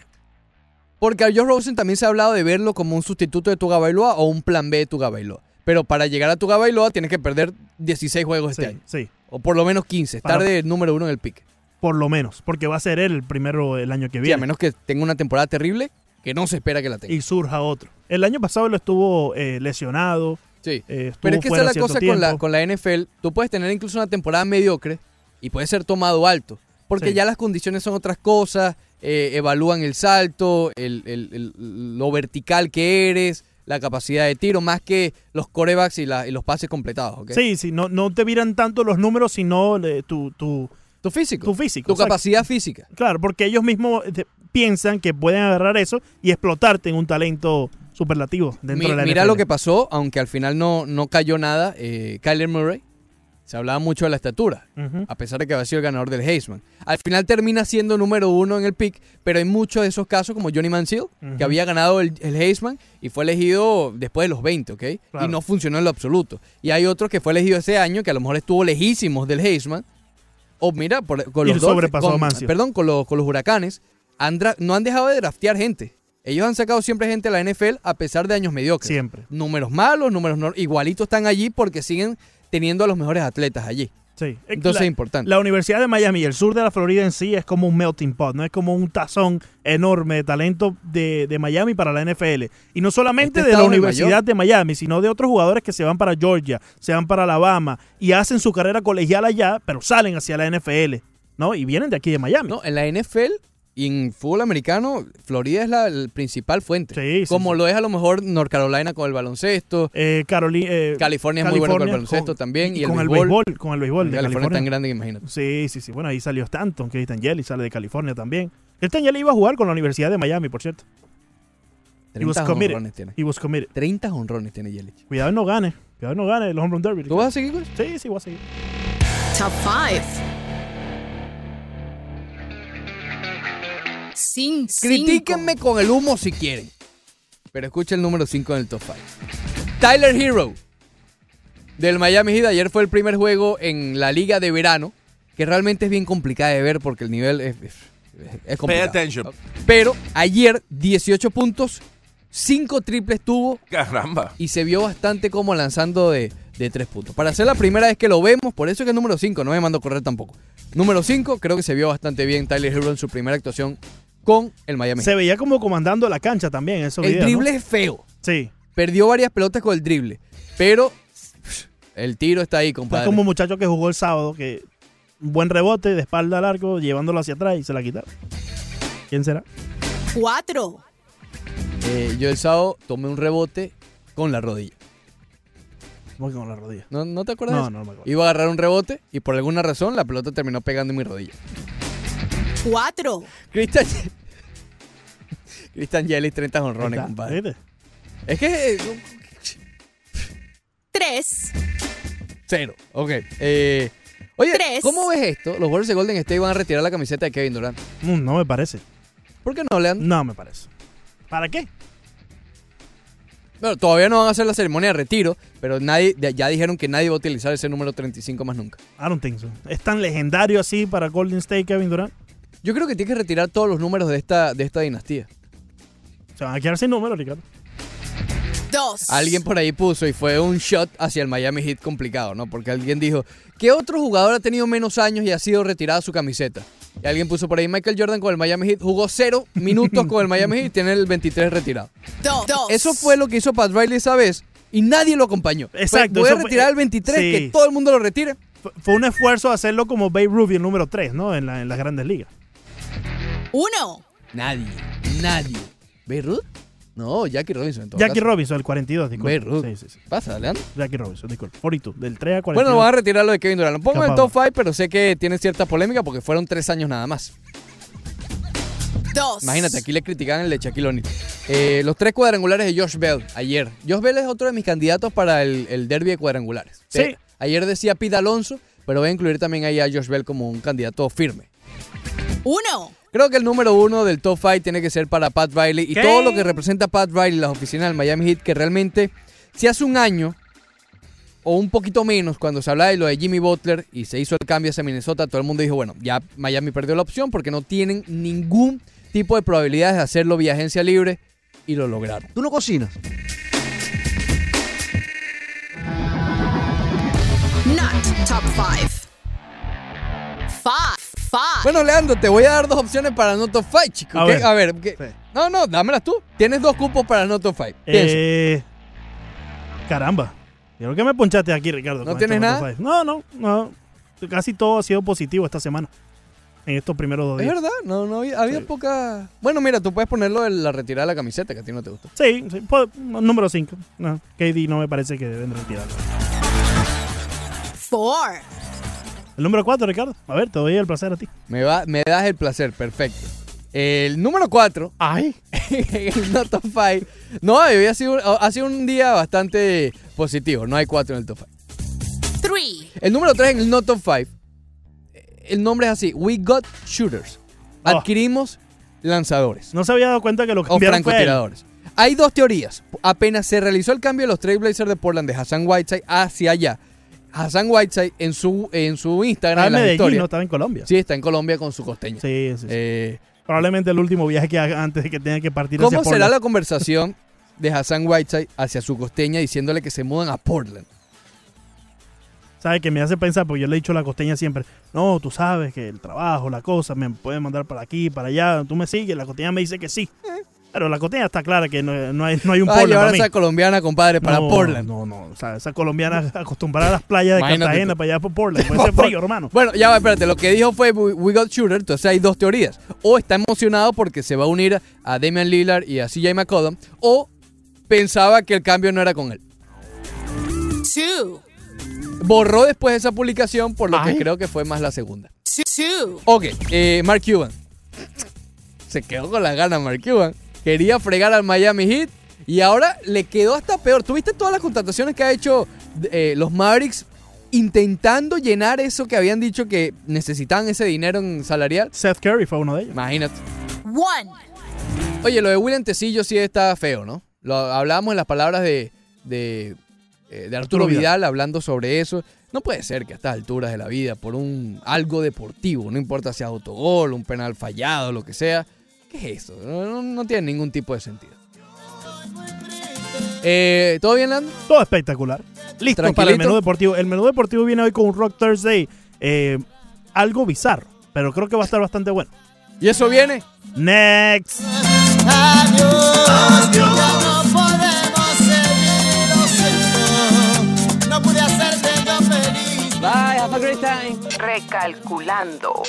Porque a Joe Rosen también se ha hablado de verlo como un sustituto de Tuga Bailoa o un plan B de Tuga Bailoa. Pero para llegar a Tuga Bailoa tienes que perder 16 juegos este Sí, año. sí. O por lo menos 15. Estar de número uno en el pick. Por lo menos. Porque va a ser él el primero el año que Sí, viene. a menos que tenga una temporada terrible que no se espera que la tenga. y surja otro. El año pasado lo estuvo eh, lesionado. Sí. eh, Pero es que esa es la cosa con la, con la NFL. Tú puedes tener incluso una temporada mediocre y puede ser tomado alto. Porque Sí. ya las condiciones son otras cosas. eh, evalúan el salto, el, el- el- lo vertical que eres, la capacidad de tiro, más que los corebacks y, la- y los pases completados. Sí, sí, no, no te miran tanto los números, sino tu, tu, tu físico. Tu físico. Tu capacidad física. Claro, porque ellos mismos piensan que pueden agarrar eso y explotarte en un talento superlativo dentro Mi- de la mira NFL. lo que pasó, aunque al final no, no cayó nada. Eh, Kyler Murray, se hablaba mucho de la estatura, a pesar de que había sido el ganador del Heisman. Al final termina siendo número uno en el pick, pero hay muchos de esos casos, como Johnny Manziel, que había ganado el, el Heisman y fue elegido después de los 20, ¿ok? Claro. Y no funcionó en lo absoluto. Y hay otro que fue elegido ese año, que a lo mejor estuvo lejísimos del Heisman. O mira, por- con los sobrepasó con- Manziel. Perdón, con los, con los huracanes, no han dejado de draftear gente. Ellos han sacado siempre gente a la NFL a pesar de años mediocres. Siempre. Números malos, números no- igualitos están allí porque siguen teniendo a los mejores atletas allí. Sí. Entonces la, es importante. La Universidad de Miami y el sur de la Florida en sí es como un melting pot, ¿no? Es como un tazón enorme de talento de, de Miami para la NFL. Y no solamente Este de la Universidad mayor. de Miami, sino de otros jugadores que se van para Georgia, se van para Alabama y hacen su carrera colegial allá, pero salen hacia la NFL, ¿no? Y vienen de aquí de Miami. No, en la NFL y en fútbol americano, Florida es la el principal fuente. Sí, sí, Como sí. lo es a lo mejor North Carolina con el baloncesto. Eh, Caroli- eh, California es muy bueno con el baloncesto con- también. Y, con el el béisbol. béisbol, con el béisbol de California es California. tan grande que imagínate. Sí, sí, sí. Bueno, ahí salió Stanton, que Jelly sale de California también. Jelly iba a jugar con la Universidad de Miami, por cierto. He was 30 committed. honrones tiene. He was committed. 30 honrones tiene Yelich. Cuidado y no gane. Cuidado y no gane los home run derby. ¿Tú vas a seguir eso? Sí, sí, voy a seguir. Top 5. Sin Critíquenme con el humo si quieren. Pero escucha el número 5 en el top 5. Tyler Hero. Del Miami Heat. Ayer fue el primer juego en la liga de verano. Que realmente es bien complicada de ver porque el nivel es, es, es complicado. attention. Pero ayer 18 puntos. 5 triples tuvo. Caramba. Y se vio bastante como lanzando de, de 3 puntos. Para ser la primera vez que lo vemos. Por eso es que es número 5. No me mando a correr tampoco. Número 5. Creo que se vio bastante bien Tyler Hero en su primera actuación con el Miami. Se veía como comandando la cancha también. Esos El videos, drible ¿no? es feo. Sí. Perdió varias pelotas con el drible. Pero el tiro está ahí, Es compadre. como un muchacho que jugó el sábado, que un buen rebote de espalda al arco, llevándolo hacia atrás y se la quitaron. ¿Quién será? 4. Eh, yo el sábado tomé un rebote con la rodilla. ¿Cómo que con la rodilla? ¿No, no te acuerdas? No, eso? no me acuerdo. Iba a agarrar un rebote y por alguna razón la pelota terminó pegando en mi rodilla. 4. Cristian Cristian Yelich, 30 honrones, compadre. ¿viste? Es que... eh, 3. cero. Ok. Eh, oye, Tres. ¿cómo ves esto? Los Warriors de Golden State van a retirar la camiseta de Kevin Durant. Mm, No me parece. ¿Por qué no, Leandro? No me parece. ¿Para qué? Bueno, todavía no van a hacer la ceremonia de retiro, pero nadie ya- ya dijeron que nadie va a utilizar ese número 35 más nunca. I don't think so. ¿Es tan legendario así para Golden State Kevin Durant? Yo creo que tiene que retirar todos los números de esta, de esta dinastía. Se van a quedar sin números, Ricardo. 2. Alguien por ahí puso y fue un shot hacia el Miami Heat complicado, ¿no? Porque alguien dijo, ¿qué otro jugador ha tenido menos años y ha sido retirada su camiseta? Y alguien puso por ahí Michael Jordan con el Miami Heat. Jugó cero minutos con el Miami Heat y tiene el 23 retirado. Dos. Eso fue lo que hizo Pat Riley esa vez y nadie lo acompañó. Exacto, Voy a fue- retirar el 23, sí. que todo el mundo lo retire. Fue- Fue un esfuerzo hacerlo como Babe Ruth y el número 3, ¿no? En, la- en las grandes ligas. Uno. Nadie, nadie. ¿Beirut? No, Jackie Robinson. En todo Jackie caso. Robinson, el 42, disculpe. Babe Ruth. Sí, sí, sí. Pasa, Leandro. Jackie Robinson, disculpe. 42, del 3 a 42. Bueno, vamos a retirar lo de Kevin Durant. Lo pongo en el top 5, pero sé que tiene cierta polémica porque fueron tres años nada más. Dos. Imagínate, aquí le criticaban el de Shaquille O'Neal. Eh, los tres cuadrangulares de Josh Bell ayer. Josh Bell es otro de mis candidatos para el, el derby de cuadrangulares. Sí. Eh, ayer decía Pete Alonso, pero voy a incluir también ahí a Josh Bell como un candidato firme. Uno. Creo que el número uno del top 5 tiene que ser para Pat Riley y ¿Qué? todo lo que representa Pat Riley, las oficinas del Miami Heat, que realmente, si hace un año o un poquito menos, cuando se hablaba de lo de Jimmy Butler y se hizo el cambio hacia Minnesota, todo el mundo dijo, bueno, ya Miami perdió la opción porque no tienen ningún tipo de probabilidades de hacerlo vía agencia libre y lo lograron. ¿Tú no cocinas? Not top five. Five. Five. Bueno, Leandro, te voy a dar dos opciones para no top 5, chicos. A ver. A ver, ¿qué? no, no, dámelas tú. Tienes dos cupos para no top 5. Piensa. Eh, caramba. Creo que me ponchaste aquí, Ricardo. ¿No tienes este nada? No, no, no. Casi todo ha sido positivo esta semana. En estos primeros dos Es días. verdad, no, no había, había poca. Bueno, mira, tú puedes ponerlo en la retirada de la camiseta, que a ti no te gusta. Sí, sí, pues, número 5. No, KD no me parece que deben retirarlo. Four. El número 4, Ricardo. A ver, te doy el placer a ti. Me, va, me das el placer, perfecto. El número 4. Ay. el no top 5. No, hoy ha sido, ha sido un día bastante positivo. No hay 4 en el top 5. Three. El número 3 en el no top 5. El nombre es así: We Got Shooters. Adquirimos lanzadores. No se había dado cuenta que lo O cambiaron él. francotiradores. Hay dos teorías. Apenas se realizó el cambio de los Trailblazers de Portland de Hassan Whiteside hacia allá. Hassan Whiteside en su, en su Instagram, en Medellín, no estaba en Colombia. Sí, está en Colombia con su costeña. Sí, sí, sí. Eh, Probablemente el último viaje que haga antes de que tenga que partir ¿Cómo hacia será Portland. la conversación de Hassan Whiteside hacia su costeña diciéndole que se mudan a Portland? ¿Sabes? Que me hace pensar, porque yo le he dicho a la costeña siempre, no, tú sabes que el trabajo, la cosa, me pueden mandar para aquí, para allá, tú me sigues, la costeña me dice que sí. Pero la costeña está clara que no, no hay, no hay un Va a Portland llevar para a mí. esa colombiana, compadre, para No, Portland. No, no, o sea, esa colombiana acostumbrada a las playas de Imagínate Cartagena tú. para allá por Portland, puede ser frío, hermano. Bueno, ya va, espérate. Lo que dijo fue We we got shooter. Entonces hay dos teorías. O está emocionado porque se va a unir a Damian Lillard y a CJ McCollum. O pensaba que el cambio no era con él. Two. Borró después esa publicación por lo Ay. que creo que fue más la segunda. Two. Ok, eh, Mark Cuban. Se quedó con las ganas Mark Cuban. Quería fregar al Miami Heat. Y ahora le quedó hasta peor. ¿Tuviste todas las contrataciones que ha hecho eh, los Mavericks intentando llenar eso que habían dicho que necesitaban ese dinero en salarial? Seth Curry fue uno de ellos. Imagínate. One. Oye, lo de William Tecillo sí está feo, ¿no? Lo hablábamos en las palabras de, de, eh, de Arturo Arturo Vidal. Vidal hablando sobre eso. No puede ser que a estas alturas de la vida, por un algo deportivo, no importa si es autogol, un penal fallado, lo que sea, ¿qué es eso? No, tiene ningún tipo de sentido. Eh, ¿Todo bien, Lando? Todo espectacular. Listo para el menú deportivo. El menú deportivo viene hoy con un Rock Thursday. eh, algo bizarro, pero creo que va a estar bastante bueno. ¿Y eso viene? Next. Adiós, ya no podemos seguir, lo siento. No pude hacerte tan feliz. Bye, have a great time. Recalculando.